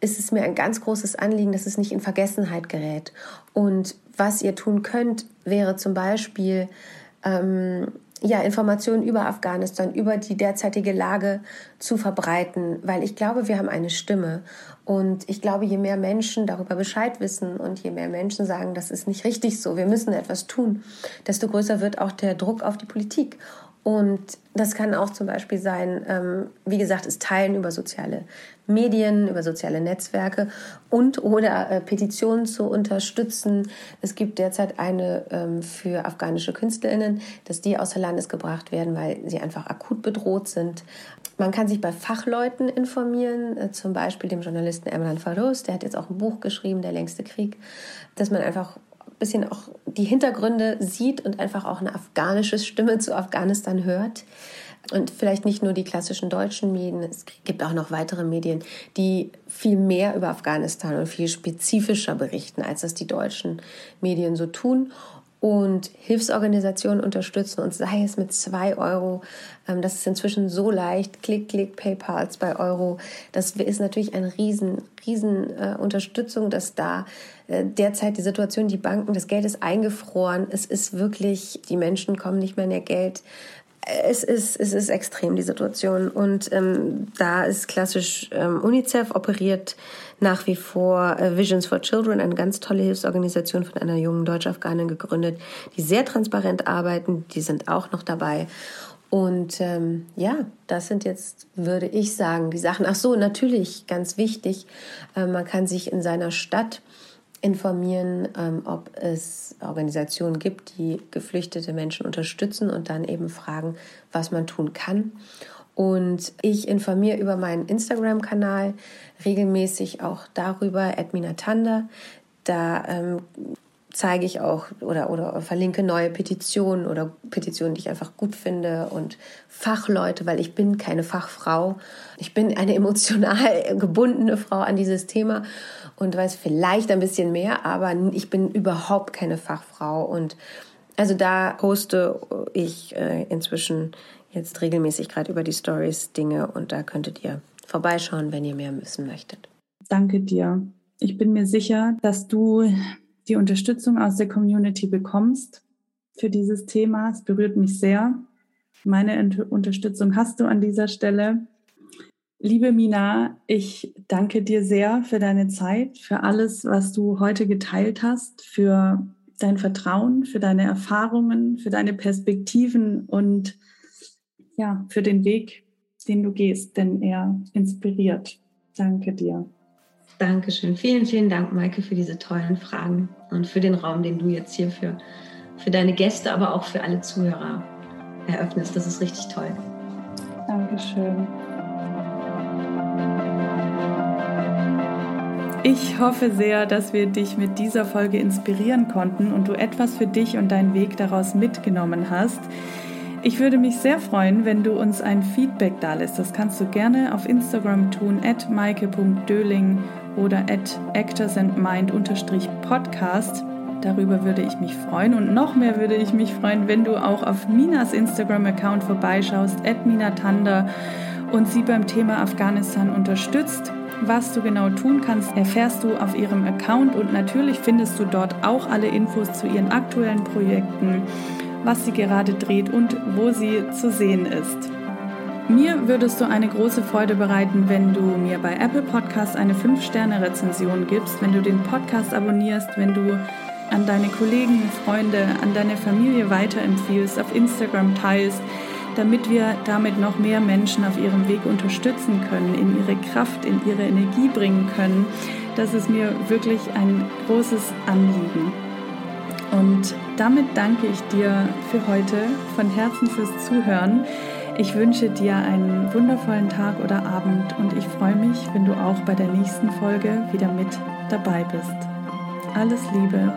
ist es mir ein ganz großes Anliegen, dass es nicht in Vergessenheit gerät. Und was ihr tun könnt, wäre zum Beispiel ähm, ja, Informationen über Afghanistan, über die derzeitige Lage zu verbreiten, weil ich glaube, wir haben eine Stimme. Und ich glaube, je mehr Menschen darüber Bescheid wissen und je mehr Menschen sagen, das ist nicht richtig so, wir müssen etwas tun, desto größer wird auch der Druck auf die Politik. Und das kann auch zum Beispiel sein, ähm, wie gesagt, es Teilen über soziale Medien, über soziale Netzwerke und oder äh, Petitionen zu unterstützen. Es gibt derzeit eine ähm, für afghanische KünstlerInnen, dass die außer Landes gebracht werden, weil sie einfach akut bedroht sind. Man kann sich bei Fachleuten informieren, äh, zum Beispiel dem Journalisten Emran Farouz, der hat jetzt auch ein Buch geschrieben, Der längste Krieg, dass man einfach bisschen auch die Hintergründe sieht und einfach auch eine afghanische Stimme zu Afghanistan hört. Und vielleicht nicht nur die klassischen deutschen Medien, es gibt auch noch weitere Medien, die viel mehr über Afghanistan und viel spezifischer berichten, als das die deutschen Medien so tun und Hilfsorganisationen unterstützen und sei es mit zwei Euro. Ähm, das ist inzwischen so leicht. Klick, klick, PayPal, zwei Euro. Das ist natürlich eine riesen, riesen äh, Unterstützung, dass da äh, derzeit die Situation, die Banken, das Geld ist eingefroren. Es ist wirklich, die Menschen kommen nicht mehr in ihr Geld es ist, es ist extrem, die Situation. Und ähm, da ist klassisch ähm, UNICEF operiert nach wie vor äh, Visions for Children, eine ganz tolle Hilfsorganisation von einer jungen Deutsch-Afghanin gegründet, die sehr transparent arbeiten. Die sind auch noch dabei. Und ähm, ja, das sind jetzt, würde ich sagen, die Sachen. Ach so, natürlich, ganz wichtig, äh, man kann sich in seiner Stadt informieren, ähm, ob es Organisationen gibt, die geflüchtete Menschen unterstützen und dann eben fragen, was man tun kann. Und ich informiere über meinen Instagram-Kanal regelmäßig auch darüber, Edmina Tanda. Da ähm, zeige ich auch oder, oder verlinke neue Petitionen oder Petitionen, die ich einfach gut finde und Fachleute, weil ich bin keine Fachfrau. Ich bin eine emotional gebundene Frau an dieses Thema und weiß vielleicht ein bisschen mehr, aber ich bin überhaupt keine Fachfrau und also da poste ich äh, inzwischen jetzt regelmäßig gerade über die Stories Dinge und da könntet ihr vorbeischauen, wenn ihr mehr wissen möchtet. Danke dir. Ich bin mir sicher, dass du die Unterstützung aus der Community bekommst für dieses Thema. Es berührt mich sehr. Meine Unterstützung hast du an dieser Stelle. Liebe Mina, ich danke dir sehr für deine Zeit, für alles, was du heute geteilt hast, für dein Vertrauen, für deine Erfahrungen, für deine Perspektiven und ja, für den Weg, den du gehst, denn er inspiriert. Danke dir. Dankeschön. Vielen, vielen Dank, Maike, für diese tollen Fragen und für den Raum, den du jetzt hier für, für deine Gäste, aber auch für alle Zuhörer eröffnest. Das ist richtig toll. Dankeschön. Ich hoffe sehr, dass wir dich mit dieser Folge inspirieren konnten und du etwas für dich und deinen Weg daraus mitgenommen hast. Ich würde mich sehr freuen, wenn du uns ein Feedback da lässt. Das kannst du gerne auf Instagram tun, at maike.döling oder at actorsandmind-podcast. Darüber würde ich mich freuen. Und noch mehr würde ich mich freuen, wenn du auch auf Minas Instagram-Account vorbeischaust, at minatanda, und sie beim Thema Afghanistan unterstützt. Was du genau tun kannst, erfährst du auf ihrem Account und natürlich findest du dort auch alle Infos zu ihren aktuellen Projekten was sie gerade dreht und wo sie zu sehen ist. Mir würdest du eine große Freude bereiten, wenn du mir bei Apple Podcast eine 5-Sterne-Rezension gibst, wenn du den Podcast abonnierst, wenn du an deine Kollegen, Freunde, an deine Familie weiterempfiehlst, auf Instagram teilst, damit wir damit noch mehr Menschen auf ihrem Weg unterstützen können, in ihre Kraft, in ihre Energie bringen können. Das ist mir wirklich ein großes Anliegen. Und damit danke ich dir für heute von Herzen fürs Zuhören. Ich wünsche dir einen wundervollen Tag oder Abend und ich freue mich, wenn du auch bei der nächsten Folge wieder mit dabei bist. Alles Liebe,